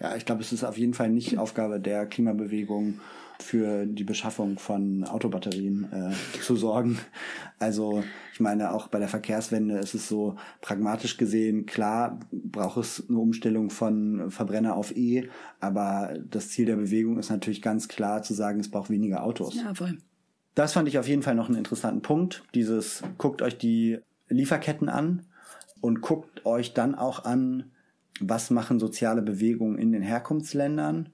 Ja, ich glaube, es ist auf jeden Fall nicht Aufgabe der Klimabewegung, für die Beschaffung von Autobatterien äh, zu sorgen. Also ich meine, auch bei der Verkehrswende ist es so pragmatisch gesehen, klar braucht es eine Umstellung von Verbrenner auf E, aber das Ziel der Bewegung ist natürlich ganz klar zu sagen, es braucht weniger Autos. Ja, voll. Das fand ich auf jeden Fall noch einen interessanten Punkt. Dieses, guckt euch die Lieferketten an und guckt euch dann auch an, was machen soziale Bewegungen in den Herkunftsländern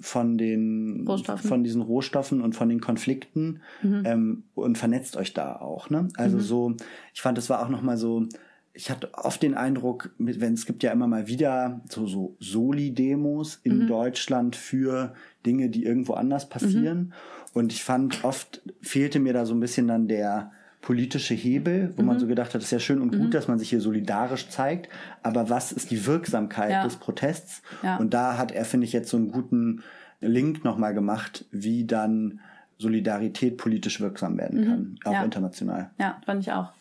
von den Rohstoffen. von diesen Rohstoffen und von den Konflikten mhm. ähm, und vernetzt euch da auch. Ne? Also mhm. so, ich fand, es war auch noch mal so. Ich hatte oft den Eindruck, wenn es gibt ja immer mal wieder so so Soli-Demos in mhm. Deutschland für Dinge, die irgendwo anders passieren. Mhm. Und ich fand oft fehlte mir da so ein bisschen dann der politische Hebel, wo mhm. man so gedacht hat, es ist ja schön und gut, mhm. dass man sich hier solidarisch zeigt, aber was ist die Wirksamkeit ja. des Protests? Ja. Und da hat er, finde ich, jetzt so einen guten Link nochmal gemacht, wie dann Solidarität politisch wirksam werden mhm. kann, mhm. auch ja. international. Ja, fand ich auch.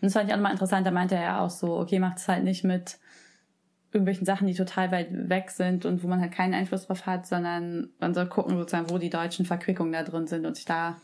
Und das fand ich auch nochmal interessant, da meinte er ja auch so, okay, macht es halt nicht mit irgendwelchen Sachen, die total weit weg sind und wo man halt keinen Einfluss drauf hat, sondern man soll gucken sozusagen, wo die deutschen Verquickungen da drin sind und sich da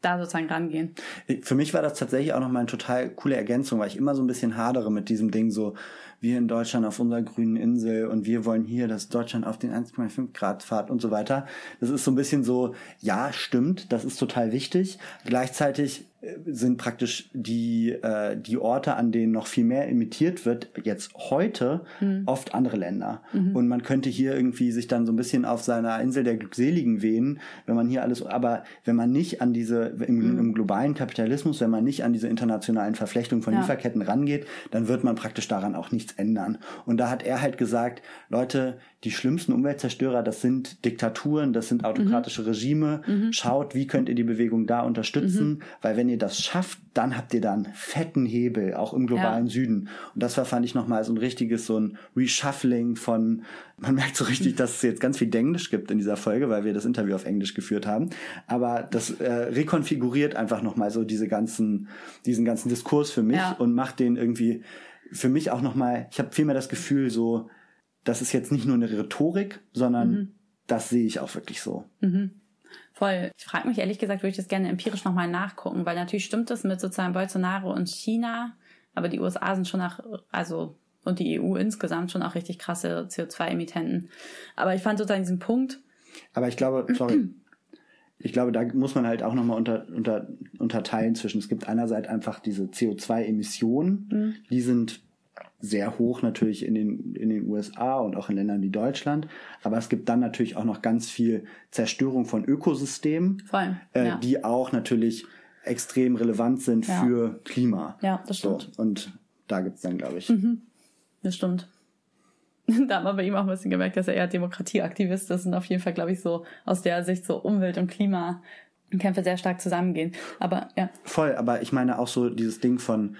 da sozusagen rangehen. Für mich war das tatsächlich auch nochmal eine total coole Ergänzung, weil ich immer so ein bisschen hadere mit diesem Ding so, wir in Deutschland auf unserer grünen Insel und wir wollen hier, dass Deutschland auf den 1,5 Grad fahrt und so weiter. Das ist so ein bisschen so, ja, stimmt, das ist total wichtig. Gleichzeitig sind praktisch die, äh, die Orte, an denen noch viel mehr imitiert wird, jetzt heute mhm. oft andere Länder. Mhm. Und man könnte hier irgendwie sich dann so ein bisschen auf seiner Insel der Glückseligen wehen, wenn man hier alles, aber wenn man nicht an diese, im, mhm. im globalen Kapitalismus, wenn man nicht an diese internationalen Verflechtungen von ja. Lieferketten rangeht, dann wird man praktisch daran auch nichts ändern. Und da hat er halt gesagt, Leute, die schlimmsten Umweltzerstörer, das sind Diktaturen, das sind autokratische mhm. Regime. Mhm. Schaut, wie könnt ihr die Bewegung da unterstützen, mhm. weil wenn ihr das schafft, dann habt ihr dann fetten Hebel, auch im globalen ja. Süden. Und das war, fand ich nochmal so ein richtiges, so ein Reshuffling von, man merkt so richtig, dass es jetzt ganz viel Englisch gibt in dieser Folge, weil wir das Interview auf Englisch geführt haben. Aber das äh, rekonfiguriert einfach nochmal so diese ganzen, diesen ganzen Diskurs für mich ja. und macht den irgendwie für mich auch nochmal, ich habe vielmehr das Gefühl, so, das ist jetzt nicht nur eine Rhetorik, sondern mhm. das sehe ich auch wirklich so. Mhm. Voll. Ich frage mich ehrlich gesagt, würde ich das gerne empirisch nochmal nachgucken, weil natürlich stimmt das mit sozusagen Bolsonaro und China, aber die USA sind schon nach, also und die EU insgesamt schon auch richtig krasse CO2-Emittenten. Aber ich fand sozusagen diesen Punkt. Aber ich glaube, sorry, ich glaube, da muss man halt auch nochmal unter, unter, unterteilen zwischen, es gibt einerseits einfach diese CO2-Emissionen, mhm. die sind sehr hoch natürlich in den, in den USA und auch in Ländern wie Deutschland. Aber es gibt dann natürlich auch noch ganz viel Zerstörung von Ökosystemen, Voll, äh, ja. die auch natürlich extrem relevant sind ja. für Klima. Ja, das stimmt. So, und da gibt's dann, glaube ich. Mhm. Das stimmt. da haben wir bei ihm auch ein bisschen gemerkt, dass er eher Demokratieaktivist ist und auf jeden Fall, glaube ich, so aus der Sicht so Umwelt- und Klimakämpfe sehr stark zusammengehen. Aber ja. Voll, aber ich meine auch so dieses Ding von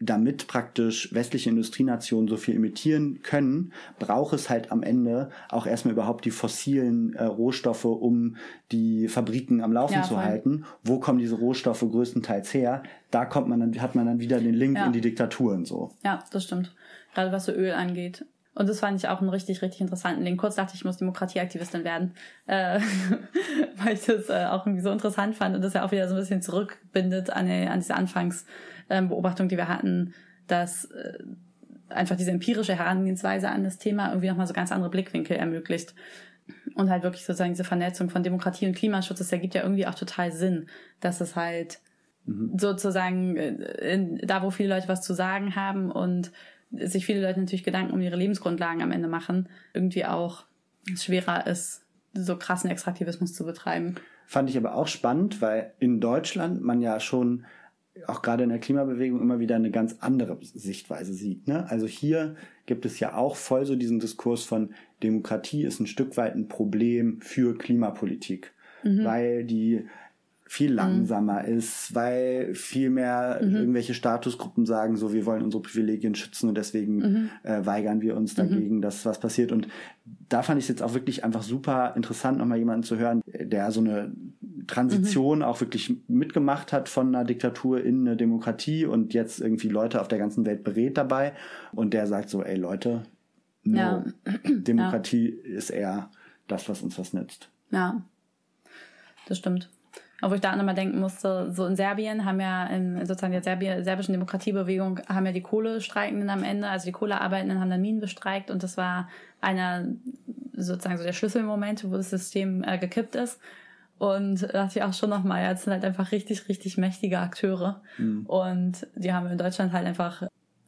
damit praktisch westliche Industrienationen so viel emittieren können, braucht es halt am Ende auch erstmal überhaupt die fossilen äh, Rohstoffe, um die Fabriken am Laufen ja, zu halten. Wo kommen diese Rohstoffe größtenteils her? Da kommt man dann, hat man dann wieder den Link ja. in die Diktaturen so. Ja, das stimmt. Gerade was so Öl angeht. Und das fand ich auch einen richtig, richtig interessanten Link. Kurz dachte ich, ich muss Demokratieaktivistin werden, äh, weil ich das äh, auch irgendwie so interessant fand und das ja auch wieder so ein bisschen zurückbindet an, die, an diese Anfangsbeobachtung, ähm, die wir hatten, dass äh, einfach diese empirische Herangehensweise an das Thema irgendwie nochmal so ganz andere Blickwinkel ermöglicht. Und halt wirklich sozusagen diese Vernetzung von Demokratie und Klimaschutz, das ergibt ja irgendwie auch total Sinn, dass es halt mhm. sozusagen äh, in, da, wo viele Leute was zu sagen haben und sich viele Leute natürlich Gedanken um ihre Lebensgrundlagen am Ende machen, irgendwie auch schwerer ist, so krassen Extraktivismus zu betreiben. Fand ich aber auch spannend, weil in Deutschland man ja schon auch gerade in der Klimabewegung immer wieder eine ganz andere Sichtweise sieht. Ne? Also hier gibt es ja auch voll so diesen Diskurs von Demokratie ist ein Stück weit ein Problem für Klimapolitik, mhm. weil die viel mhm. langsamer mhm. ist, weil viel mehr mhm. irgendwelche Statusgruppen sagen, so wir wollen unsere Privilegien schützen und deswegen mhm. äh, weigern wir uns dagegen, mhm. dass was passiert. Und da fand ich es jetzt auch wirklich einfach super interessant, nochmal jemanden zu hören, der so eine Transition mhm. auch wirklich mitgemacht hat von einer Diktatur in eine Demokratie und jetzt irgendwie Leute auf der ganzen Welt berät dabei und der sagt so, ey Leute, no, ja. Demokratie ja. ist eher das, was uns was nützt. Ja, das stimmt. Obwohl ich da nochmal denken musste, so in Serbien haben ja in sozusagen der Serbi serbischen Demokratiebewegung haben ja die Kohlestreikenden am Ende, also die Kohlearbeitenden haben dann Minen bestreikt und das war einer sozusagen so der Schlüsselmomente, wo das System äh, gekippt ist. Und da dachte ich auch schon nochmal, ja, das sind halt einfach richtig, richtig mächtige Akteure. Mhm. Und die haben in Deutschland halt einfach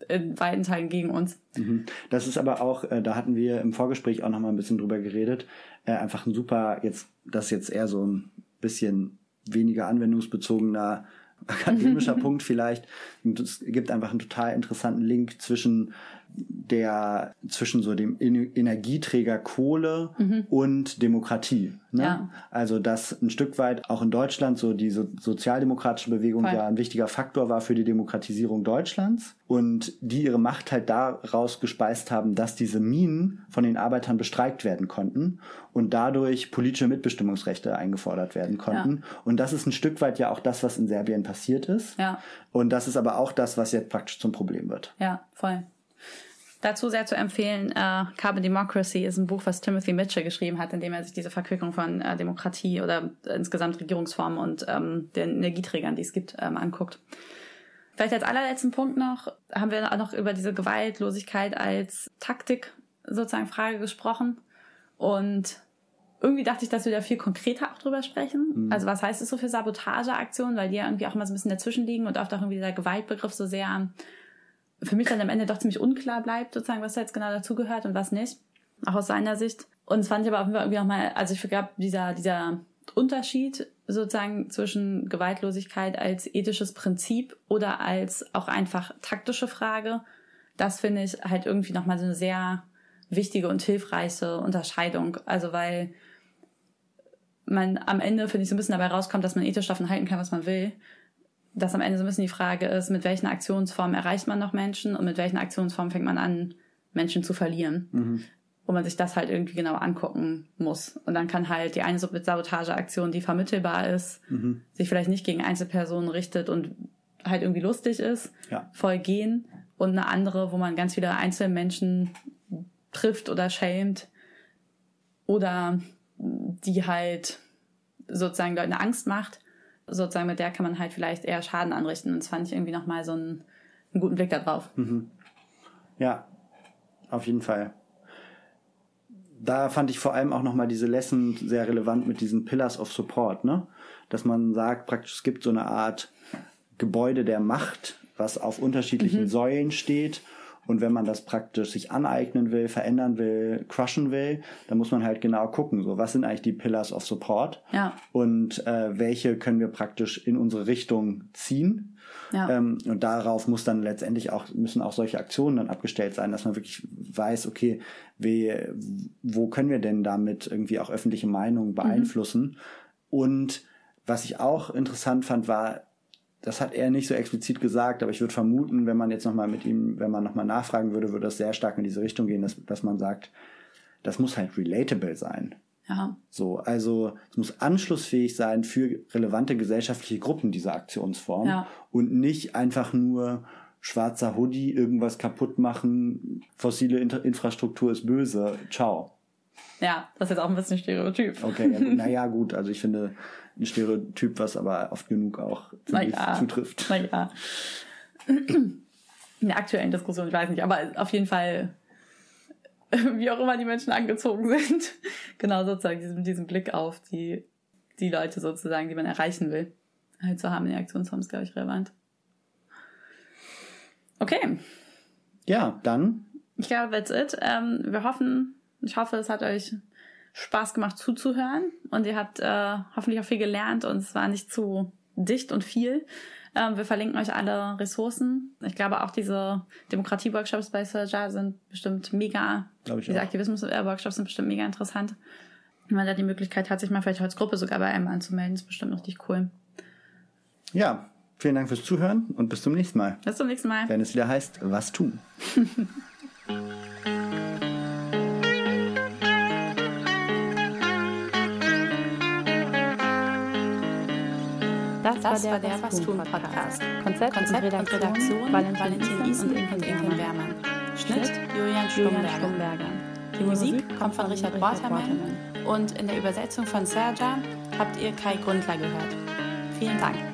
in weiten Teilen gegen uns. Mhm. Das ist aber auch, äh, da hatten wir im Vorgespräch auch nochmal ein bisschen drüber geredet, äh, einfach ein super, jetzt, das ist jetzt eher so ein bisschen weniger anwendungsbezogener akademischer Punkt vielleicht. Und es gibt einfach einen total interessanten Link zwischen der zwischen so dem Energieträger Kohle mhm. und Demokratie. Ne? Ja. Also dass ein Stück weit auch in Deutschland so diese sozialdemokratische Bewegung Voll. ja ein wichtiger Faktor war für die Demokratisierung Deutschlands und die ihre Macht halt daraus gespeist haben, dass diese Minen von den Arbeitern bestreikt werden konnten und dadurch politische Mitbestimmungsrechte eingefordert werden konnten. Ja. Und das ist ein Stück weit ja auch das, was in Serbien passiert ist. Ja. Und das ist aber auch das, was jetzt praktisch zum Problem wird. Ja, voll. Dazu sehr zu empfehlen, äh, Carbon Democracy ist ein Buch, was Timothy Mitchell geschrieben hat, in dem er sich diese Verquickung von äh, Demokratie oder insgesamt Regierungsformen und ähm, den Energieträgern, die es gibt, ähm, anguckt. Vielleicht als allerletzten Punkt noch, haben wir auch noch über diese Gewaltlosigkeit als Taktik sozusagen Frage gesprochen. Und irgendwie dachte ich, dass wir da viel konkreter auch drüber sprechen. Mhm. Also was heißt es so für Sabotageaktionen, weil die ja irgendwie auch immer so ein bisschen dazwischen liegen und oft auch irgendwie der Gewaltbegriff so sehr für mich dann am Ende doch ziemlich unklar bleibt, sozusagen, was da jetzt genau dazugehört und was nicht. Auch aus seiner Sicht. Und es fand ich aber auch irgendwie auch mal, also ich glaube, dieser, dieser Unterschied sozusagen zwischen Gewaltlosigkeit als ethisches Prinzip oder als auch einfach taktische Frage, das finde ich halt irgendwie nochmal so eine sehr wichtige und hilfreiche Unterscheidung. Also weil man am Ende, finde ich, so ein bisschen dabei rauskommt, dass man ethisch davon halten kann, was man will. Dass am Ende so ein bisschen die Frage ist, mit welchen Aktionsformen erreicht man noch Menschen und mit welchen Aktionsformen fängt man an, Menschen zu verlieren. Mhm. Wo man sich das halt irgendwie genau angucken muss. Und dann kann halt die eine Sabotageaktion, die vermittelbar ist, mhm. sich vielleicht nicht gegen Einzelpersonen richtet und halt irgendwie lustig ist, ja. voll gehen. Und eine andere, wo man ganz viele Einzelmenschen trifft oder schämt. Oder die halt sozusagen Leuten Angst macht, sozusagen mit der kann man halt vielleicht eher Schaden anrichten. Und das fand ich irgendwie nochmal so einen, einen guten Blick darauf. Mhm. Ja, auf jeden Fall. Da fand ich vor allem auch nochmal diese Lesson sehr relevant mit diesen Pillars of Support, ne? Dass man sagt, praktisch, es gibt so eine Art Gebäude der Macht, was auf unterschiedlichen mhm. Säulen steht und wenn man das praktisch sich aneignen will, verändern will, crushen will, dann muss man halt genau gucken, so was sind eigentlich die Pillars of Support ja. und äh, welche können wir praktisch in unsere Richtung ziehen. Ja. Ähm, und darauf muss dann letztendlich auch, müssen auch solche Aktionen dann abgestellt sein, dass man wirklich weiß, okay, wie, wo können wir denn damit irgendwie auch öffentliche Meinung beeinflussen? Mhm. Und was ich auch interessant fand, war, das hat er nicht so explizit gesagt, aber ich würde vermuten, wenn man jetzt nochmal mit ihm, wenn man nochmal nachfragen würde, würde das sehr stark in diese Richtung gehen, dass, dass man sagt, das muss halt relatable sein. Ja. So, also es muss anschlussfähig sein für relevante gesellschaftliche Gruppen dieser Aktionsform ja. und nicht einfach nur schwarzer Hoodie, irgendwas kaputt machen, fossile Infrastruktur ist böse, ciao. Ja, das ist jetzt auch ein bisschen Stereotyp. Okay, ja, naja, gut, also ich finde ein Stereotyp, was aber oft genug auch ja, zutrifft. Naja. In der aktuellen Diskussion, ich weiß nicht, aber auf jeden Fall, wie auch immer die Menschen angezogen sind, genau sozusagen diesen, diesen Blick auf die, die Leute sozusagen, die man erreichen will, halt zu haben in der Aktionsform ist, glaube ich, relevant. Okay. Ja, dann. Ich glaube, that's it. Ähm, wir hoffen, ich hoffe, es hat euch Spaß gemacht zuzuhören und ihr habt äh, hoffentlich auch viel gelernt und es war nicht zu dicht und viel. Ähm, wir verlinken euch alle Ressourcen. Ich glaube auch diese Demokratie-Workshops bei Surja sind bestimmt mega, diese Aktivismus-Workshops sind bestimmt mega interessant. Wenn man da die Möglichkeit hat, sich mal vielleicht als Gruppe sogar bei einem anzumelden, ist bestimmt richtig cool. Ja, vielen Dank fürs Zuhören und bis zum nächsten Mal. Bis zum nächsten Mal. Wenn es wieder heißt, was tun. Das, war der, Was tun Podcast. Konzept, Konzept und Redaktion, Redaktion Valentin Isen und Inken Wehrmann. Schnitt Julian Schlumberger. Die Musik kommt von Richard Waterman und in der Übersetzung von Serja habt ihr Kai Grundler gehört. Vielen Dank.